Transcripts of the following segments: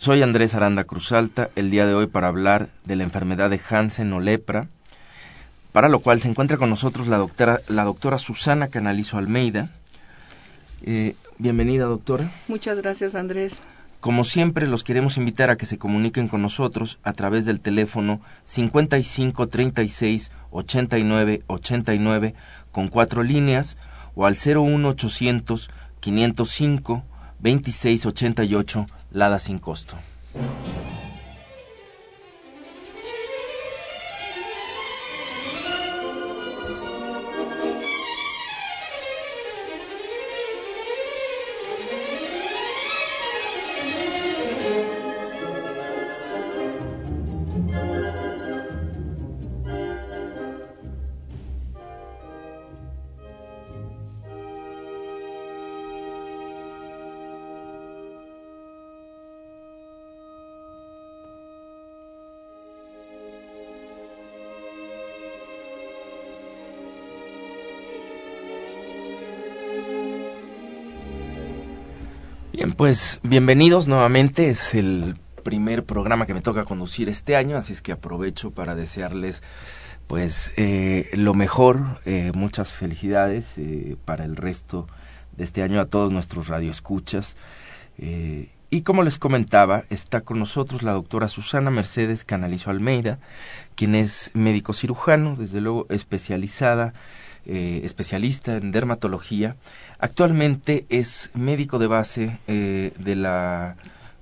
Soy Andrés Aranda Cruzalta, el día de hoy para hablar de la enfermedad de Hansen o lepra, para lo cual se encuentra con nosotros la doctora, la doctora Susana Canalizo Almeida. Eh, bienvenida, doctora. Muchas gracias, Andrés. Como siempre, los queremos invitar a que se comuniquen con nosotros a través del teléfono 55 36 89 89 con cuatro líneas o al 01 800 505 26 88 Lada sin costo. Bien, pues bienvenidos nuevamente. Es el primer programa que me toca conducir este año, así es que aprovecho para desearles pues eh, lo mejor, eh, muchas felicidades eh, para el resto de este año a todos nuestros radioescuchas. y como les comentaba, está con nosotros la doctora Susana Mercedes Canalizo Almeida, quien es médico cirujano, desde luego especializada eh, especialista en dermatología. Actualmente es médico de base eh, de, la,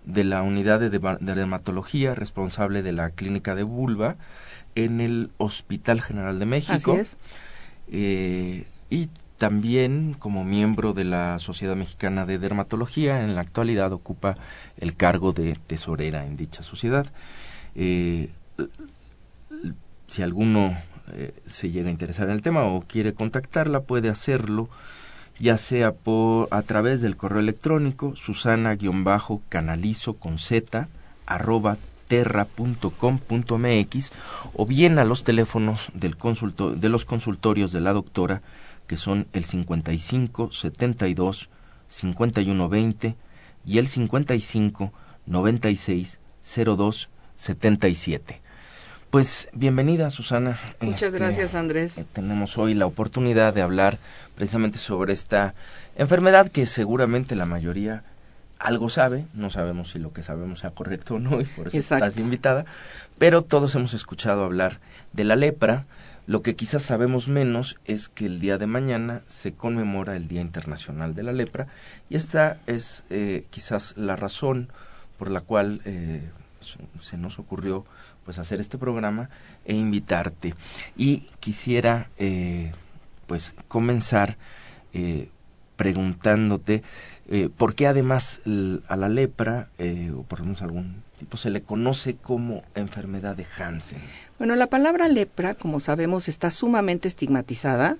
de la unidad de, dermatología responsable de la clínica de vulva en el Hospital General de México. Eh, y también como miembro de la Sociedad Mexicana de Dermatología, en la actualidad ocupa el cargo de tesorera en dicha sociedad. si alguno eh, se llega a interesar en el tema o quiere contactarla, puede hacerlo ya sea por a través del correo electrónico susana-canalizo con z arroba terra.com.mx o bien a los teléfonos del consulto, de los consultorios de la doctora que son el 55 72 51 20 y el 55 96 02 77. Pues bienvenida, Susana. Muchas este, gracias, Andrés. Eh, tenemos hoy la oportunidad de hablar precisamente sobre esta enfermedad que seguramente la mayoría algo sabe, no sabemos si lo que sabemos sea correcto o no, y por eso estás invitada, pero todos hemos escuchado hablar de la lepra. Lo que quizás sabemos menos es que el día de mañana se conmemora el Día Internacional de la Lepra, y esta es eh, quizás la razón por la cual eh, se nos ocurrió pues hacer este programa e invitarte. Y quisiera eh, pues comenzar eh, preguntándote eh, por qué además a la lepra, o por lo menos algún tipo, se le conoce como enfermedad de Hansen. Bueno, la palabra lepra, como sabemos, está sumamente estigmatizada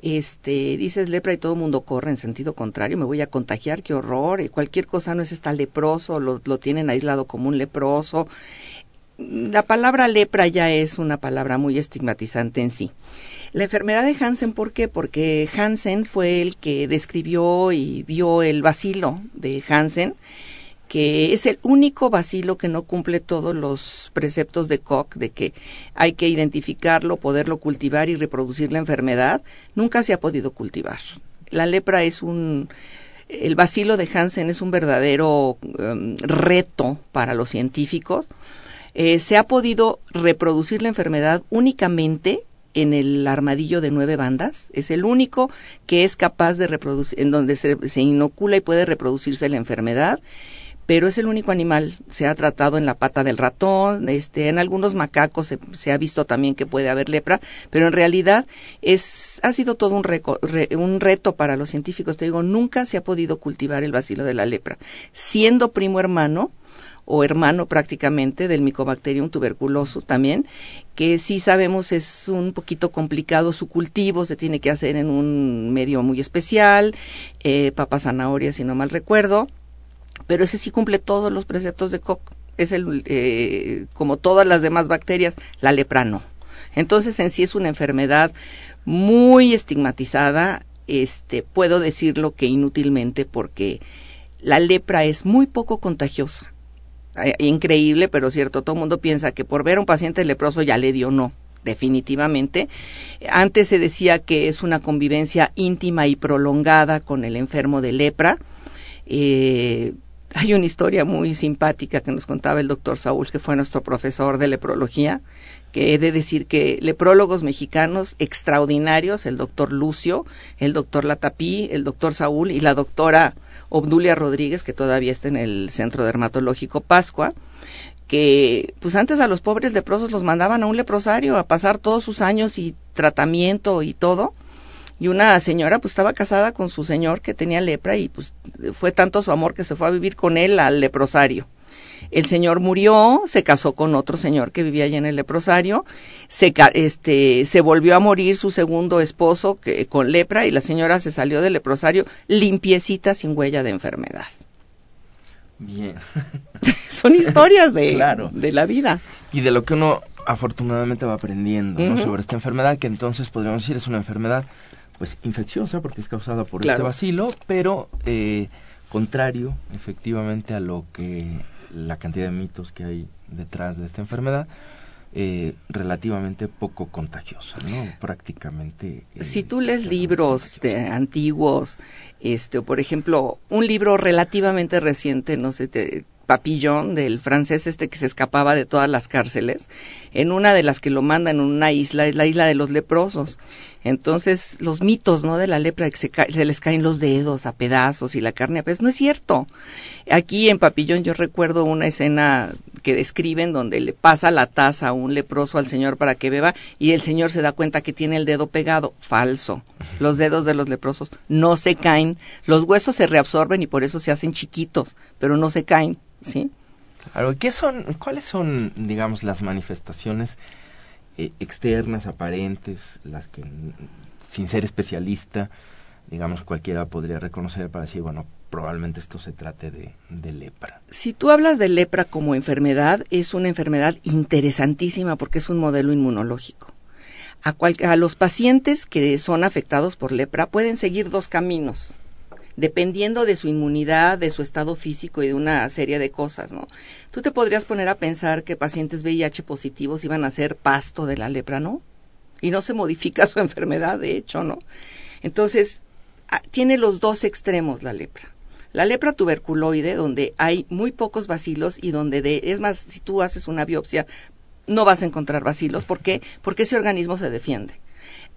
este, dices lepra y todo el mundo corre en sentido contrario, me voy a contagiar, qué horror, y cualquier cosa no es está leproso, lo, lo tienen aislado como un leproso, la palabra lepra ya es una palabra muy estigmatizante en sí. La enfermedad de Hansen, ¿por qué? Porque Hansen fue el que describió y vio el bacilo de Hansen, que es el único bacilo que no cumple todos los preceptos de Koch, de que hay que identificarlo, poderlo cultivar y reproducir la enfermedad, nunca se ha podido cultivar. La lepra es un El bacilo de Hansen es un verdadero em, reto para los científicos. Eh, se ha podido reproducir la enfermedad únicamente en el armadillo de nueve bandas. Es el único que es capaz de reproducir, en donde se, se inocula y puede reproducirse la enfermedad pero es el único animal. Se ha tratado en la pata del ratón, este, en algunos macacos se, ha visto también que puede haber lepra, pero en realidad es, ha sido todo un, un reto para los científicos. Te digo, nunca se ha podido cultivar el bacilo de la lepra, siendo primo hermano o hermano prácticamente del Mycobacterium tuberculoso también, que sí sabemos es un poquito complicado su cultivo, se tiene que hacer en un medio muy especial, eh, papas zanahorias si no mal recuerdo, pero ese sí cumple todos los preceptos de Koch. Es el, eh, como todas las demás bacterias, la lepra no. Entonces en sí es una enfermedad muy estigmatizada, este, puedo decirlo que inútilmente porque la lepra es muy poco contagiosa. Eh, increíble, pero cierto, todo el mundo piensa que por ver a un paciente leproso ya le dio no definitivamente. Antes se decía que es una convivencia íntima y prolongada con el enfermo de lepra. Eh, hay una historia muy simpática que nos contaba el doctor Saúl, que fue nuestro profesor de leprología, que he de decir que leprólogos mexicanos extraordinarios, el doctor Lucio, el doctor Latapí, el doctor Saúl y la doctora Obdulia Rodríguez, que todavía está en el Centro Dermatológico Pascua, que pues antes a los pobres leprosos los mandaban a un leprosario a pasar todos sus años y tratamiento y todo, y una señora pues estaba casada con su señor que tenía lepra y pues fue tanto su amor que se fue a vivir con él al leprosario. El señor murió, se casó con otro señor que vivía allí en el leprosario, se, este, se volvió a morir su segundo esposo que, con lepra y la señora se salió del leprosario limpiecita sin huella de enfermedad. Bien. Son historias de, de la vida. Y de lo que uno afortunadamente va aprendiendo sobre esta enfermedad, que entonces podríamos decir es una enfermedad pues infecciosa porque es causada por este bacilo, pero eh, contrario efectivamente a lo que la cantidad de mitos que hay detrás de esta enfermedad, eh, relativamente poco contagiosa, ¿no? Prácticamente. Eh, si tú lees libros de antiguos, este, o por ejemplo, un libro relativamente reciente, no sé, te, Papillón, del francés este que se escapaba de todas las cárceles, en una de las que lo mandan en una isla, es la isla de los leprosos. Entonces, los mitos, ¿no? De la lepra, que se, se, les caen los dedos a pedazos y la carne a pedazos, no es cierto. Aquí en Papillón yo recuerdo una escena que describen donde le pasa la taza a un leproso al señor para que beba y el señor se da cuenta que tiene el dedo pegado. Falso. Los dedos de los leprosos no se caen. Los huesos se reabsorben y por eso se hacen chiquitos, pero no se caen ¿sí? Claro, ¿qué son, ¿cuáles son, digamos, las manifestaciones eh, externas, aparentes, las que, sin ser especialista, digamos, cualquiera podría reconocer para decir, bueno, probablemente esto se trate de, de, lepra. Si tú hablas de lepra como enfermedad, es una enfermedad interesantísima porque es un modelo inmunológico. A, cual, a los pacientes que son afectados por lepra pueden seguir dos caminos dependiendo de su inmunidad, de su estado físico y de una serie de cosas, ¿no? Tú te podrías poner a pensar que pacientes VIH positivos iban a ser pasto de la lepra, ¿no? Y no se modifica su enfermedad, de hecho, ¿no? Entonces, tiene los dos extremos la lepra. La lepra tuberculoide, donde hay muy pocos bacilos y donde, de, es más, si tú haces una biopsia, no vas a encontrar bacilos. ¿Por qué? Porque ese organismo se defiende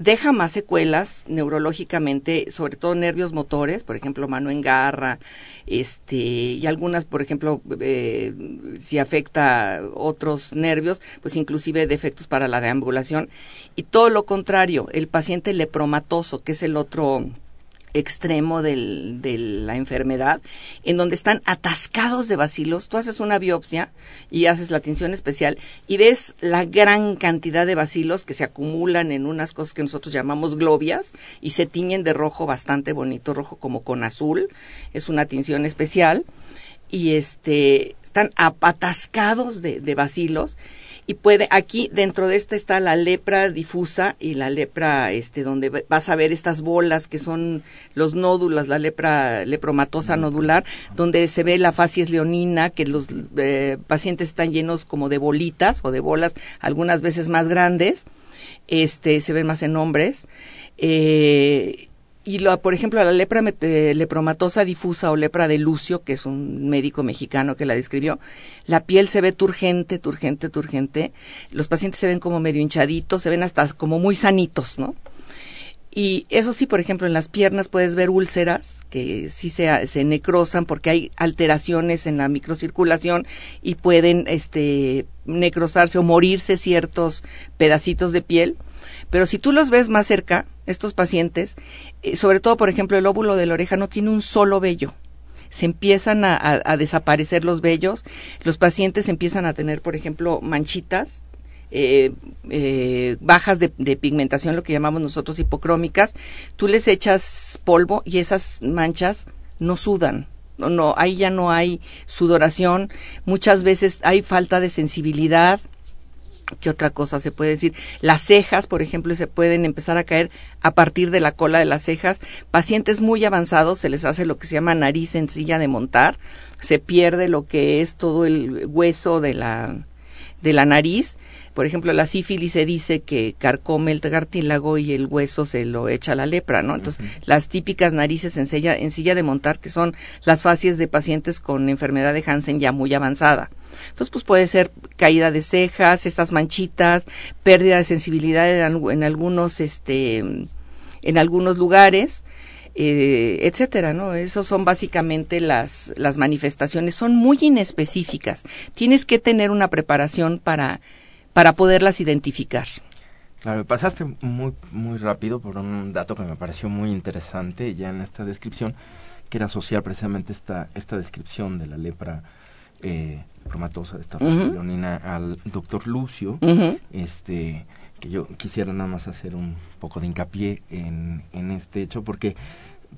deja más secuelas neurológicamente, sobre todo nervios motores, por ejemplo, mano en garra, este, y algunas, por ejemplo, eh, si afecta otros nervios, pues inclusive defectos para la deambulación. Y todo lo contrario, el paciente lepromatoso, que es el otro extremo del, de la enfermedad, en donde están atascados de bacilos. Tú haces una biopsia y haces la atención especial y ves la gran cantidad de bacilos que se acumulan en unas cosas que nosotros llamamos globias y se tiñen de rojo bastante bonito, rojo como con azul. Es una tinción especial y este están atascados de, de bacilos y puede aquí dentro de esta está la lepra difusa y la lepra este donde vas a ver estas bolas que son los nódulos la lepra lepromatosa nodular donde se ve la facies leonina que los eh, pacientes están llenos como de bolitas o de bolas algunas veces más grandes este se ven más en hombres eh, y por ejemplo, la lepra eh, lepromatosa difusa o lepra de Lucio, que es un médico mexicano que la describió, la piel se ve turgente, turgente, turgente. Los pacientes se ven como medio hinchaditos, se ven hasta como muy sanitos, ¿no? Y eso sí, por ejemplo, en las piernas puedes ver úlceras que sí se, se necrosan porque hay alteraciones en la microcirculación y pueden este, necrosarse o morirse ciertos pedacitos de piel. Pero si tú los ves más cerca, estos pacientes, eh, sobre todo, por ejemplo, el óvulo de la oreja no tiene un solo vello. Se empiezan a, desaparecer los vellos, los pacientes empiezan a tener, por ejemplo, manchitas eh, eh, bajas de, pigmentación, lo que llamamos nosotros hipocrómicas, tú les echas polvo y esas manchas no sudan. No, no, ahí ya no hay sudoración. Muchas veces hay falta de sensibilidad. ¿Qué otra cosa se puede decir? Las cejas, por ejemplo, se pueden empezar a caer a partir de la cola de las cejas. Pacientes muy avanzados se les hace lo que se llama nariz sencilla de montar. Se pierde lo que es todo el hueso de la, de la nariz por ejemplo, la sífilis se dice que carcome el cartílago y el hueso se lo echa la lepra, ¿no? Entonces, las típicas narices en silla, en silla de montar, que son las facies de pacientes con enfermedad de Hansen ya muy avanzada. Entonces, pues puede ser caída de cejas, estas manchitas, pérdida de sensibilidad en, algunos, este, en algunos lugares, eh, etcétera, ¿no? Esos son básicamente las, las manifestaciones. Son muy inespecíficas. Tienes que tener una preparación para para poderlas identificar. Claro, pasaste muy, muy rápido por un dato que me pareció muy interesante ya en esta descripción, que era asociar precisamente esta, esta descripción de la lepra eh, promatosa de esta leonina al doctor Lucio, este que yo quisiera nada más hacer un poco de hincapié en, en este hecho, porque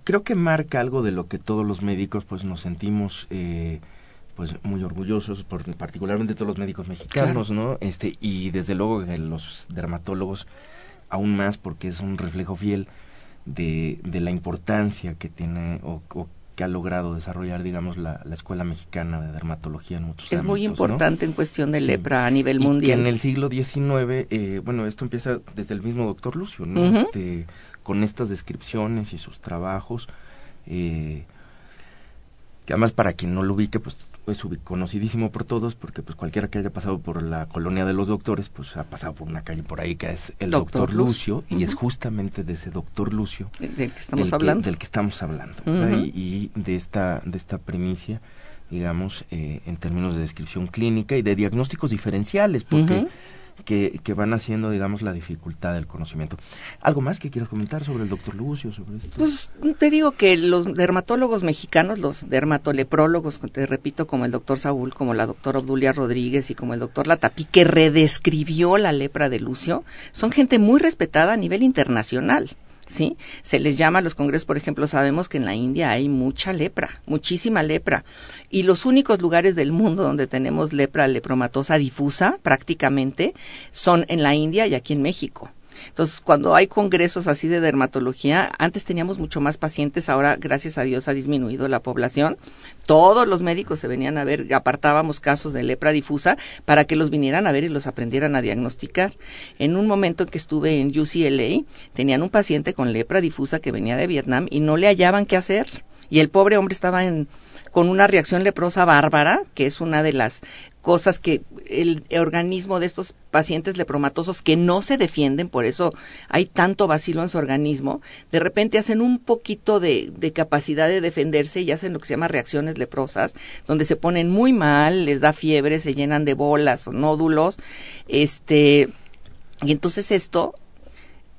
creo que marca algo de lo que todos los médicos pues nos sentimos eh, pues muy orgullosos, por, particularmente todos los médicos mexicanos, ¿no? Este y desde luego los dermatólogos aún más porque es un reflejo fiel de, de la importancia que tiene o, que ha logrado desarrollar, digamos, la, la, Escuela Mexicana de Dermatología en muchos Es muy importante en cuestión de lepra a nivel mundial. Y en el siglo XIX, eh, bueno, esto empieza desde el mismo doctor Lucio, ¿no? este, con estas descripciones y sus trabajos, eh, que además para quien no lo ubique, pues es conocidísimo por todos porque pues cualquiera que haya pasado por la colonia de los doctores pues ha pasado por una calle por ahí que es el doctor, Lucio. Y es justamente de ese doctor Lucio del que estamos hablando del que estamos hablando y, de esta de esta primicia digamos eh, en términos de descripción clínica y de diagnósticos diferenciales porque que, que, van haciendo, digamos, la dificultad del conocimiento. ¿Algo más que quieras comentar sobre el doctor Lucio, sobre? Pues te digo que los dermatólogos mexicanos, los dermatoleprólogos, te repito, como el doctor Saúl, como la doctora Obdulia Rodríguez y como el doctor Latapí, que redescribió la lepra de Lucio, son gente muy respetada a nivel internacional. ¿Sí? Se les llama a los congresos, por ejemplo, sabemos que en la India hay mucha lepra, muchísima lepra. Y los únicos lugares del mundo donde tenemos lepra lepromatosa difusa, prácticamente, son en la India y aquí en México. Entonces, cuando hay congresos así de dermatología, antes teníamos mucho más pacientes, ahora gracias a Dios ha disminuido la población. Todos los médicos se venían a ver, apartábamos casos de lepra difusa para que los vinieran a ver y los aprendieran a diagnosticar. En un momento en que estuve en UCLA, tenían un paciente con lepra difusa que venía de Vietnam y no le hallaban qué hacer. Y el pobre hombre estaba en con una reacción leprosa bárbara, que es una de las cosas que el organismo de estos pacientes lepromatosos que no se defienden, por eso hay tanto vacilo en su organismo, de repente hacen un poquito de, capacidad de defenderse y hacen lo que se llama reacciones leprosas, donde se ponen muy mal, les da fiebre, se llenan de bolas o nódulos, este, y entonces esto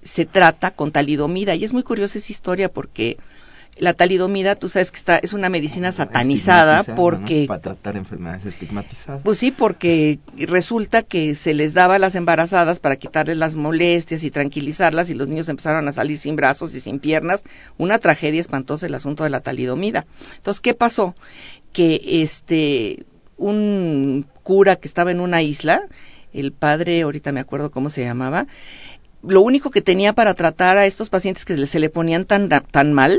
se trata con talidomida, y es muy curiosa esa historia porque la talidomida, tú sabes que está, es una medicina satanizada porque... Para tratar enfermedades estigmatizadas. Pues sí, porque resulta que se les daba a las embarazadas para quitarles las molestias y tranquilizarlas y los niños empezaron a salir sin brazos y sin piernas. Una tragedia espantosa el asunto de la talidomida. Entonces, ¿qué pasó? Que este, un cura que estaba en una isla, el padre, ahorita me acuerdo cómo se llamaba, lo único que tenía para tratar a estos pacientes que se le ponían tan, tan mal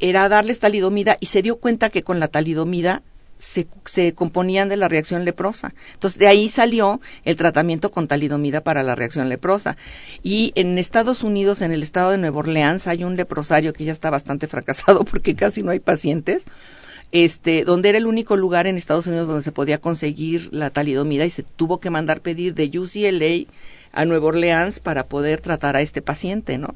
era darles talidomida y se dio cuenta que con la talidomida se, se, componían de la reacción leprosa. Entonces, de ahí salió el tratamiento con talidomida para la reacción leprosa. Y en Estados Unidos, en el estado de Nueva Orleans, hay un leprosario que ya está bastante fracasado porque casi no hay pacientes, este, donde era el único lugar en Estados Unidos donde se podía conseguir la talidomida y se tuvo que mandar pedir de UCLA a Nueva Orleans para poder tratar a este paciente, ¿no?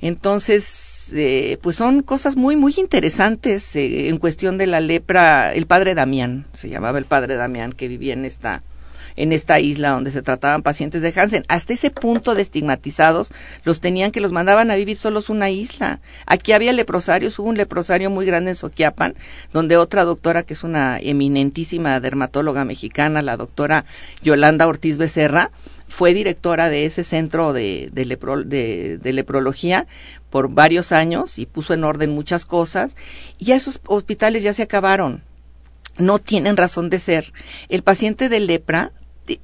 Entonces, eh, pues son cosas muy, muy interesantes eh, en cuestión de la lepra. El padre Damián, se llamaba el padre Damián, que vivía en esta, en esta isla donde se trataban pacientes de Hansen. Hasta ese punto de estigmatizados, los tenían que los mandaban a vivir solos una isla. Aquí había leprosarios, hubo un leprosario muy grande en Soquiapan, donde otra doctora, que es una eminentísima dermatóloga mexicana, la doctora Yolanda Ortiz Becerra, fue directora de ese centro de, de, de, leprología por varios años y puso en orden muchas cosas. Y esos hospitales ya se acabaron. No tienen razón de ser. El paciente de lepra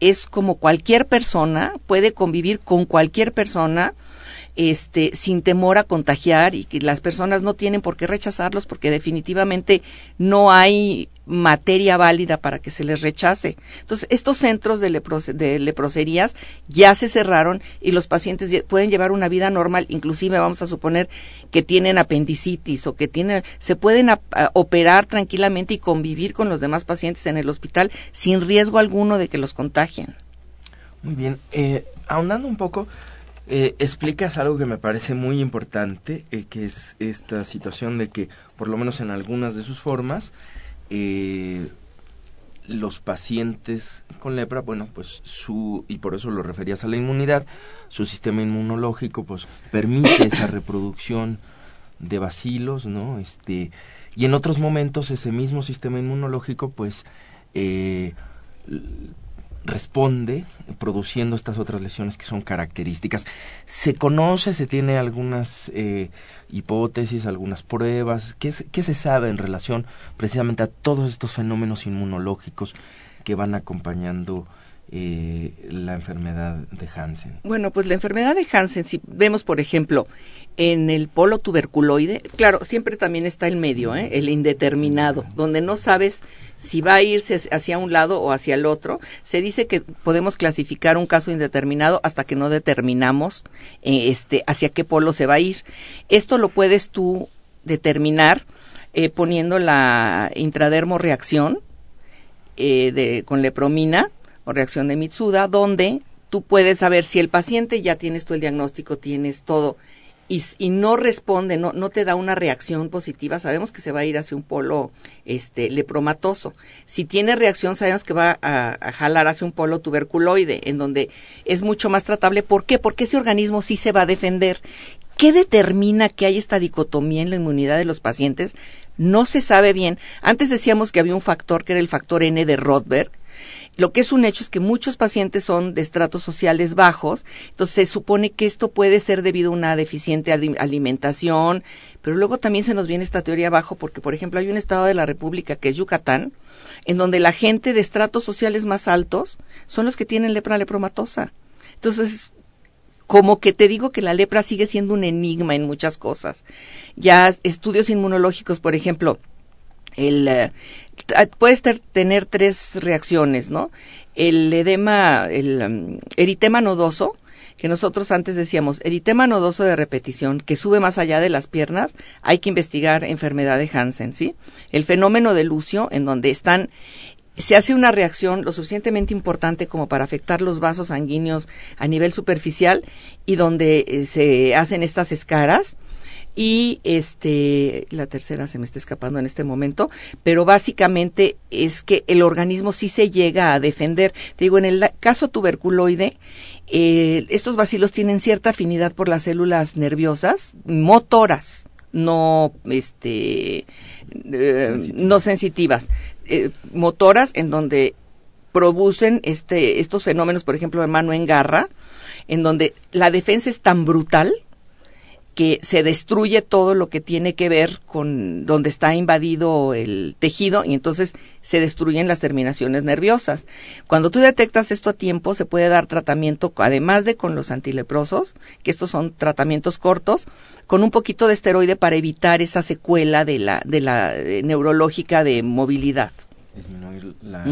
es como cualquier persona, puede convivir con cualquier persona, este, sin temor a contagiar y que las personas no tienen por qué rechazarlos porque definitivamente no hay materia válida para que se les rechace. Entonces, estos centros de, de leproserías ya se cerraron y los pacientes pueden llevar una vida normal, inclusive vamos a suponer que tienen apendicitis o que tienen, se pueden operar tranquilamente y convivir con los demás pacientes en el hospital sin riesgo alguno de que los contagien. Muy bien, eh, ahondando un poco, eh, explicas algo que me parece muy importante, eh, que es esta situación de que, por lo menos en algunas de sus formas, eh, los pacientes con lepra, bueno, pues su, y por eso lo referías a la inmunidad, su sistema inmunológico, pues permite esa reproducción de bacilos, ¿no? Este, y en otros momentos ese mismo sistema inmunológico, pues, eh, responde produciendo estas otras lesiones que son características. ¿Se conoce, se tiene algunas eh, hipótesis, algunas pruebas? ¿Qué, ¿Qué, se sabe en relación precisamente a todos estos fenómenos inmunológicos que van acompañando eh, la enfermedad de Hansen? Bueno, pues la enfermedad de Hansen, si vemos, por ejemplo, en el polo tuberculoide, claro, siempre también está el medio, ¿eh? el indeterminado, donde no sabes si va a irse hacia un lado o hacia el otro. Se dice que podemos clasificar un caso indeterminado hasta que no determinamos eh, este, hacia qué polo se va a ir. Esto lo puedes tú determinar eh, poniendo la intradermo reacción eh, de, con lepromina o reacción de Mitsuda, donde tú puedes saber si el paciente ya tienes tú el diagnóstico, tienes todo y, no responde, no, no te da una reacción positiva, sabemos que se va a ir hacia un polo este, lepromatoso. Si tiene reacción, sabemos que va a, jalar hacia un polo tuberculoide, en donde es mucho más tratable. ¿Por qué? Porque ese organismo sí se va a defender. ¿Qué determina que hay esta dicotomía en la inmunidad de los pacientes? No se sabe bien. Antes decíamos que había un factor que era el factor N de Rothberg, lo que es un hecho es que muchos pacientes son de estratos sociales bajos, entonces se supone que esto puede ser debido a una deficiente alimentación, pero luego también se nos viene esta teoría abajo porque, por ejemplo, hay un estado de la República que es Yucatán, en donde la gente de estratos sociales más altos son los que tienen lepra lepromatosa. Entonces, como que te digo que la lepra sigue siendo un enigma en muchas cosas. Ya estudios inmunológicos, por ejemplo, el, eh, puedes tener tres reacciones, ¿no? El edema, el um, eritema nodoso, que nosotros antes decíamos, eritema nodoso de repetición, que sube más allá de las piernas, hay que investigar enfermedad de Hansen, ¿sí? El fenómeno de Lucio, en donde están, se hace una reacción lo suficientemente importante como para afectar los vasos sanguíneos a nivel superficial y donde eh, se hacen estas escaras, y este la tercera se me está escapando en este momento, pero básicamente es que el organismo sí se llega a defender. Te digo, en el caso tuberculoide, eh, estos bacilos tienen cierta afinidad por las células nerviosas motoras, no este eh, no sensitivas, eh, motoras en donde producen este estos fenómenos, por ejemplo, de mano en garra, en donde la defensa es tan brutal que se destruye todo lo que tiene que ver con donde está invadido el tejido y entonces se destruyen las terminaciones nerviosas. Cuando tú detectas esto a tiempo, se puede dar tratamiento, además de con los antileprosos, que estos son tratamientos cortos, con un poquito de esteroide para evitar esa secuela de la, de la eh, neurológica de movilidad. Disminuir la,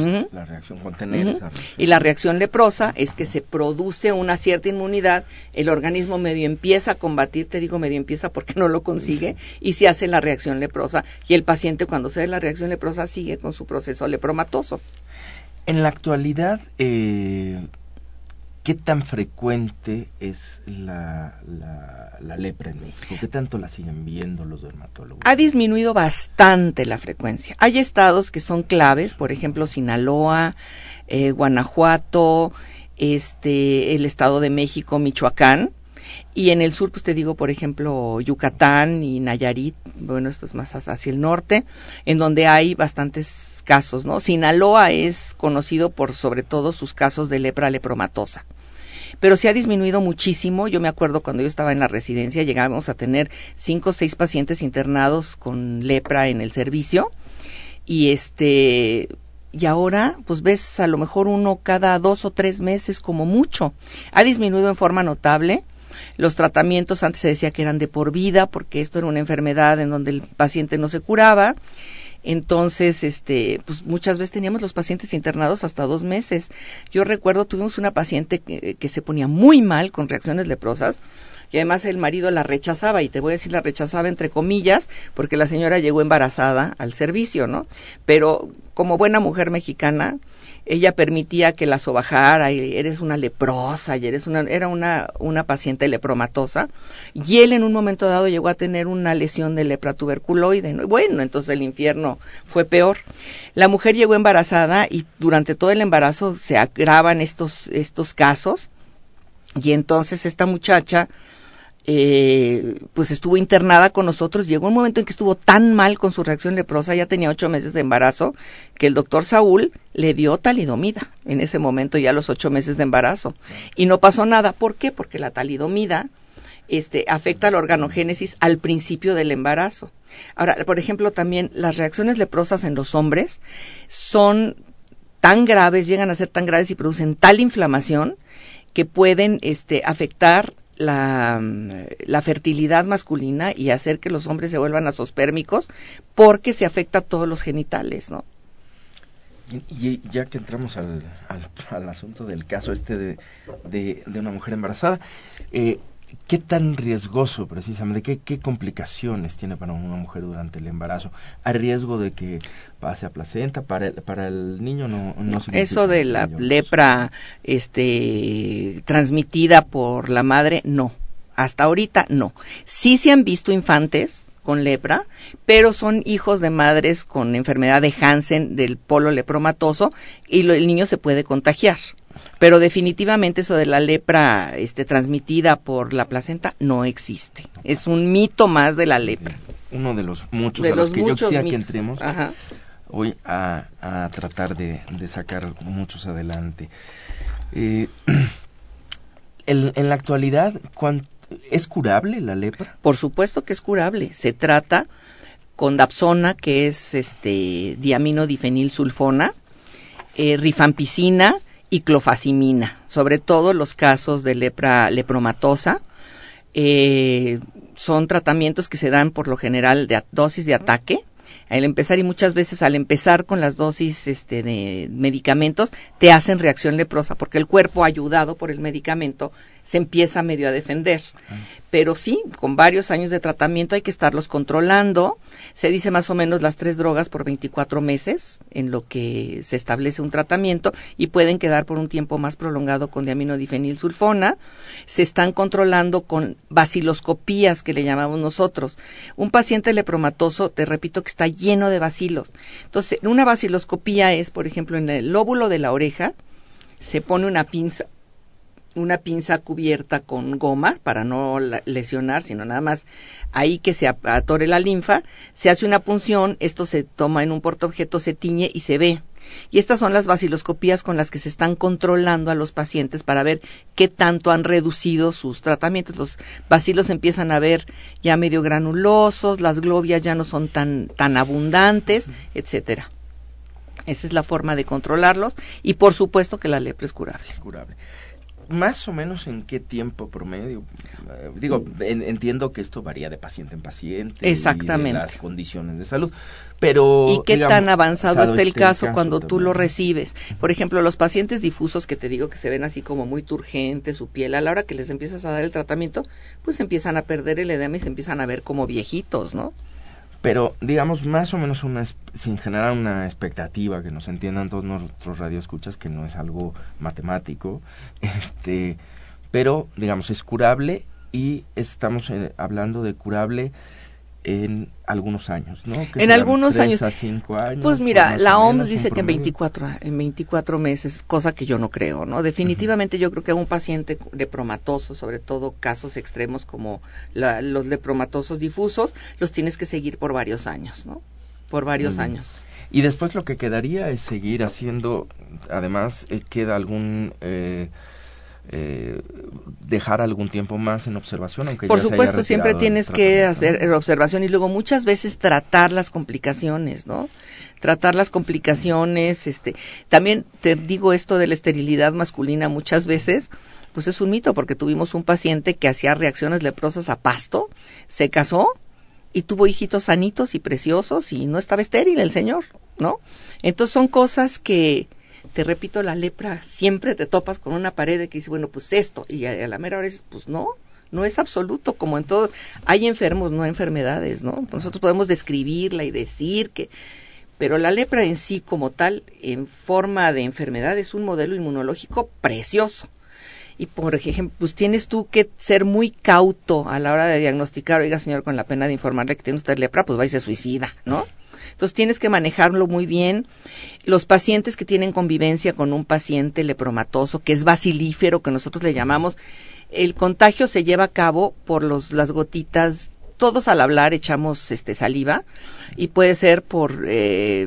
reacción, contener esa reacción. Y la reacción leprosa es que se produce una cierta inmunidad, el organismo medio empieza a combatir, te digo medio empieza porque no lo consigue, y se hace la reacción leprosa. Y el paciente cuando se da la reacción leprosa sigue con su proceso lepromatoso. En la actualidad, eh, ¿qué tan frecuente es la, la, lepra en México? ¿Qué tanto la siguen viendo los dermatólogos? Ha disminuido bastante la frecuencia. Hay estados que son claves, por ejemplo, Sinaloa, eh, Guanajuato, este, el Estado de México, Michoacán. Y en el sur, pues te digo, por ejemplo, Yucatán y Nayarit, bueno, esto es más hacia el norte, en donde hay bastantes casos, ¿no? Sinaloa es conocido por sobre todo sus casos de lepra lepromatosa pero se ha disminuido muchísimo. Yo me acuerdo cuando yo estaba en la residencia, llegábamos a tener cinco o seis pacientes internados con lepra en el servicio. Y este, y ahora, pues ves a lo mejor uno cada dos o tres meses como mucho. Ha disminuido en forma notable. Los tratamientos antes se decía que eran de por vida, porque esto era una enfermedad en donde el paciente no se curaba. Entonces, este, pues muchas veces teníamos los pacientes internados hasta dos meses. Yo recuerdo, tuvimos una paciente que, que se ponía muy mal con reacciones leprosas y además el marido la rechazaba y te voy a decir la rechazaba entre comillas porque la señora llegó embarazada al servicio, ¿no? Pero como buena mujer mexicana, ella permitía que la sobajara y eres una leprosa y eres una era una una paciente lepromatosa y él en un momento dado llegó a tener una lesión de lepra tuberculoide ¿no? bueno entonces el infierno fue peor la mujer llegó embarazada y durante todo el embarazo se agravan estos estos casos y entonces esta muchacha eh, pues estuvo internada con nosotros. Llegó un momento en que estuvo tan mal con su reacción leprosa, ya tenía ocho meses de embarazo, que el doctor Saúl le dio talidomida en ese momento, ya a los ocho meses de embarazo. Y no pasó nada. ¿Por qué? Porque la talidomida este, afecta la organogénesis al principio del embarazo. Ahora, por ejemplo, también las reacciones leprosas en los hombres son tan graves, llegan a ser tan graves y producen tal inflamación que pueden este, afectar la, la, fertilidad masculina y hacer que los hombres se vuelvan azospérmicos porque se afecta a todos los genitales, ¿no? Y, y ya que entramos al, al, al, asunto del caso este de, de, de una mujer embarazada, eh, ¿qué tan riesgoso precisamente, qué, qué complicaciones tiene para una mujer durante el embarazo? ¿Hay riesgo de que pase a placenta? Para el, para el niño no, no Eso de la lepra este, transmitida por la madre, no. Hasta ahorita no. Sí se han visto infantes con lepra, pero son hijos de madres con enfermedad de Hansen del polo lepromatoso y lo, el niño se puede contagiar. Pero definitivamente eso de la lepra este, transmitida por la placenta no existe. Es un mito más de la lepra. Uno de los muchos de a los, los que yo quisiera mitos. que entremos Ajá. hoy a, a tratar de, de, sacar muchos adelante. Eh, el, en la actualidad, ¿es curable la lepra? Por supuesto que es curable. Se trata con dapsona, que es este diaminodifenilsulfona, eh, rifampicina y clofazimina, sobre todo los casos de lepra lepromatosa. Eh, son tratamientos que se dan por lo general de dosis de ataque al empezar y muchas veces al empezar con las dosis este, de medicamentos te hacen reacción leprosa porque el cuerpo ayudado por el medicamento se empieza medio a defender. Pero sí, con varios años de tratamiento hay que estarlos controlando. Se dice más o menos las tres drogas por 24 meses en lo que se establece un tratamiento y pueden quedar por un tiempo más prolongado con diaminodifenilsulfona. Se están controlando con baciloscopías que le llamamos nosotros. Un paciente lepromatoso, te repito que está lleno de bacilos. Entonces, una baciloscopía es, por ejemplo, en el lóbulo de la oreja, se pone una pinza una pinza cubierta con goma para no lesionar, sino nada más ahí que se atore la linfa, se hace una punción, esto se toma en un portaobjeto, se tiñe y se ve. Y estas son las baciloscopías con las que se están controlando a los pacientes para ver qué tanto han reducido sus tratamientos. Los bacilos empiezan a ver ya medio granulosos, las globias ya no son tan, tan abundantes, etcétera. Esa es la forma de controlarlos y por supuesto que la lepra es curable. Es curable más o menos en qué tiempo promedio. Eh, digo, entiendo que esto varía de paciente en paciente. Exactamente. Y de las condiciones de salud. Pero. ¿Y qué tan avanzado está el caso, cuando tú lo recibes? Por ejemplo, los pacientes difusos que te digo que se ven así como muy turgentes, su piel, a la hora que les empiezas a dar el tratamiento, pues empiezan a perder el edema y se empiezan a ver como viejitos, ¿no? Pero digamos más o menos una sin generar una expectativa que nos entiendan todos nuestros radioescuchas que no es algo matemático este pero digamos es curable y estamos eh, hablando de curable en algunos años, ¿no? en algunos años. a cinco años. Pues mira, la OMS dice que en 24, en 24 meses, cosa que yo no creo, ¿no? Definitivamente yo creo que a un paciente lepromatoso, sobre todo casos extremos como los lepromatosos difusos, los tienes que seguir por varios años, ¿no? Por varios años. Y después lo que quedaría es seguir haciendo, además eh, queda algún... Eh, eh, dejar algún tiempo más en observación, aunque por ya supuesto se siempre tienes que hacer observación y luego muchas veces tratar las complicaciones, ¿no? Tratar las complicaciones, este, también te digo esto de la esterilidad masculina muchas veces, pues es un mito porque tuvimos un paciente que hacía reacciones leprosas a pasto, se casó y tuvo hijitos sanitos y preciosos y no estaba estéril el señor, ¿no? Entonces son cosas que te repito, la lepra, siempre te topas con una pared que dice, bueno, pues esto, y a, la mera hora dices, pues no, no es absoluto, como en todo, hay enfermos, no enfermedades, ¿no? Nosotros podemos describirla y decir que, pero la lepra en sí como tal, en forma de enfermedad, es un modelo inmunológico precioso. Y por ejemplo, pues tienes tú que ser muy cauto a la hora de diagnosticar, oiga señor, con la pena de informarle que tiene usted lepra, pues va y se suicida, ¿no? Entonces tienes que manejarlo muy bien. Los pacientes que tienen convivencia con un paciente lepromatoso, que es basilífero, que nosotros le llamamos, el contagio se lleva a cabo por los, las gotitas, todos al hablar echamos este saliva y puede ser por eh,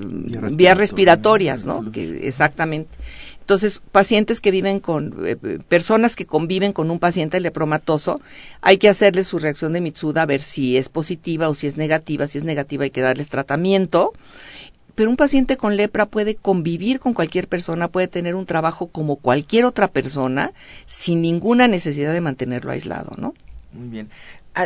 vías respiratorias, ¿no? Que, exactamente. Entonces, pacientes que viven con, eh, personas que conviven con un paciente lepromatoso, hay que hacerle su reacción de Mitsuda a ver si es positiva o si es negativa. Si es negativa hay que darles tratamiento. Pero un paciente con lepra puede convivir con cualquier persona, puede tener un trabajo como cualquier otra persona, sin ninguna necesidad de mantenerlo aislado, ¿no? Muy bien.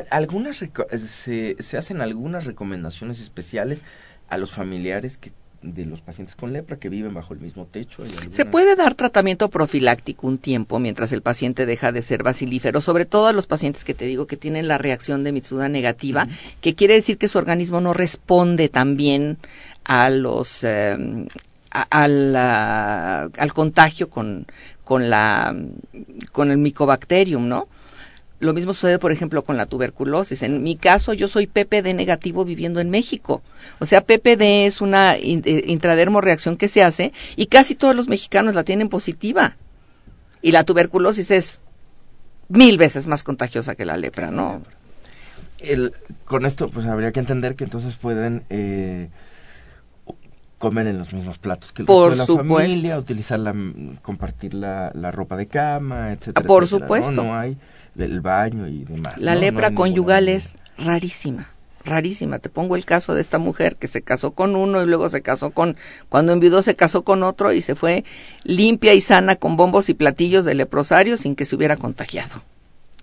Algunas se, se hacen algunas recomendaciones especiales a los familiares que de los pacientes con lepra que viven bajo el mismo techo. Se puede dar tratamiento profiláctico un tiempo mientras el paciente deja de ser basilífero, sobre todo a los pacientes que te digo que tienen la reacción de Mitsuda negativa, que quiere decir que su organismo no responde tan bien a los al, al contagio con, con la con el micobacterium, ¿no? Lo mismo sucede, por ejemplo, con la tuberculosis. En mi caso, yo soy PPD negativo viviendo en México. O sea, PPD es una eh, intradermo reacción que se hace y casi todos los mexicanos la tienen positiva. Y la tuberculosis es mil veces más contagiosa que la lepra, ¿no? Con esto, pues habría que entender que entonces pueden eh, comer en los mismos platos que el Por de la supuesto. familia, utilizar la, compartir la, la ropa de cama, etcétera. Por etcétera, supuesto. ¿no? no hay el baño y demás. La ¿no? lepra No conyugal ninguna- es rarísima, rarísima. Te pongo el caso de esta mujer que se casó con uno y luego se casó con, cuando enviudó se casó con otro y se fue limpia y sana con bombos y platillos de leprosario sin que se hubiera contagiado.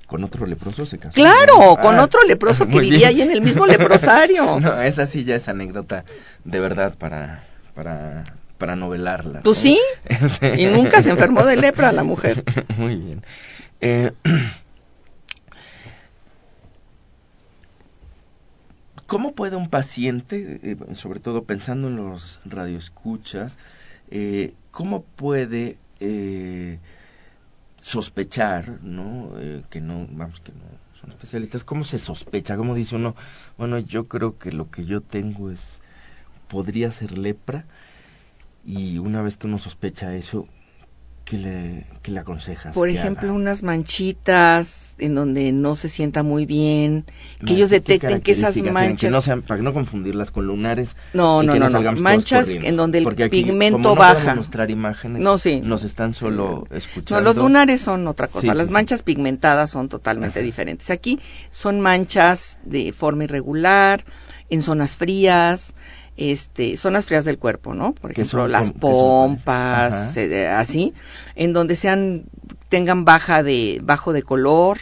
Con otro leproso se casó. Claro, ¿no? con Ah, otro leproso que vivía bien. ahí en el mismo leprosario. no, esa sí ya es anécdota de verdad para, para, para novelarla. Pues ¿no? sí, y nunca se enfermó de lepra la mujer. Muy bien. Eh, ¿Cómo puede un paciente, eh, sobre todo pensando en los radioescuchas, eh, cómo puede eh, sospechar, ¿no? Que no, vamos, que no son especialistas, ¿cómo se sospecha? ¿Cómo dice uno? Bueno, yo creo que lo que yo tengo es, podría ser lepra, y una vez que uno sospecha eso, ¿qué le, qué le aconsejas? Por ejemplo, haga? unas manchitas en donde no se sienta muy bien, que No, ellos ¿qué detecten que esas manchas... Que no sean, para no confundirlas con lunares. No, no, no, no. Manchas en donde el Porque aquí, pigmento como no baja. mostrar imágenes. No, sí. Nos están solo No, escuchando. los lunares son otra cosa. Sí, Las sí. manchas pigmentadas son totalmente diferentes. Aquí son manchas de forma irregular, en zonas frías, este, zonas frías del cuerpo, ¿no? Por ejemplo, son las pompas, eh, así, en donde sean tengan baja de, bajo de color,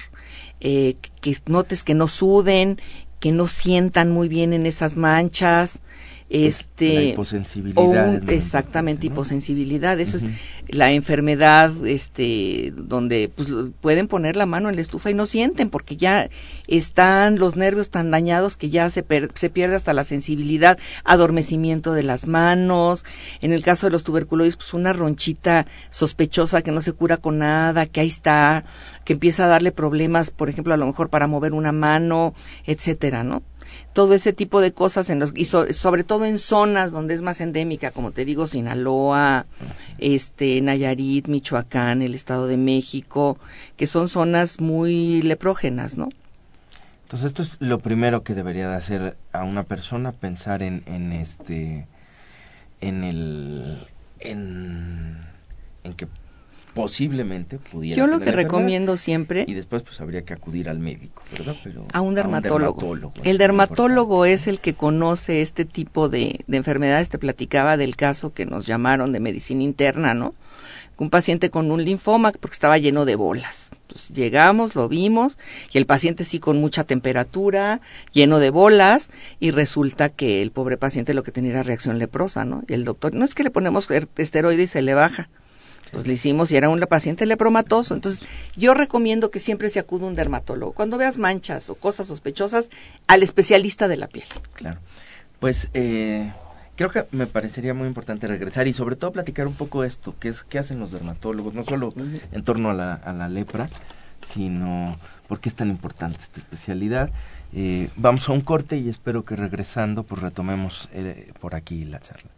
eh, que notes que no suden, que no sientan muy bien en esas manchas, este la hiposensibilidad exactamente hiposensibilidad eso es la enfermedad este donde pues pueden poner la mano en la estufa y no sienten porque ya están los nervios tan dañados que ya se, se pierde hasta la sensibilidad adormecimiento de las manos. En el caso de los tuberculosis pues una ronchita sospechosa que no se cura con nada que ahí está que empieza a darle problemas por ejemplo a lo mejor para mover una mano etcétera no todo ese tipo de cosas en los, y sobre todo en zonas donde es más endémica, como te digo, Sinaloa, este, Nayarit, Michoacán, el Estado de México, que son zonas muy leprógenas, ¿no? Entonces esto es lo primero que debería de hacer a una persona, pensar en, en este, en el, en, en que posiblemente pudiera Yo lo que recomiendo siempre y después pues habría que acudir al médico, ¿verdad? Pero a un dermatólogo. el dermatólogo es el que conoce este tipo de, de enfermedades. Te platicaba del caso que nos llamaron de medicina interna, ¿no? Un paciente con un linfoma porque estaba lleno de bolas. Pues llegamos, lo vimos y el paciente sí con mucha temperatura, lleno de bolas y resulta que el pobre paciente lo que tenía era reacción leprosa, ¿no? Y el doctor, no es que le ponemos er, esteroide y se le baja pues le hicimos y era un paciente lepromatoso. Entonces, yo recomiendo que siempre se acude un dermatólogo. Cuando veas manchas o cosas sospechosas, al especialista de la piel. Claro. Pues eh, creo que me parecería muy importante regresar y sobre todo platicar un poco esto, qué es qué hacen los dermatólogos, no solo en torno a la, a la lepra, sino por qué es tan importante esta especialidad. Eh, vamos a un corte y espero que regresando pues retomemos eh, por aquí la charla.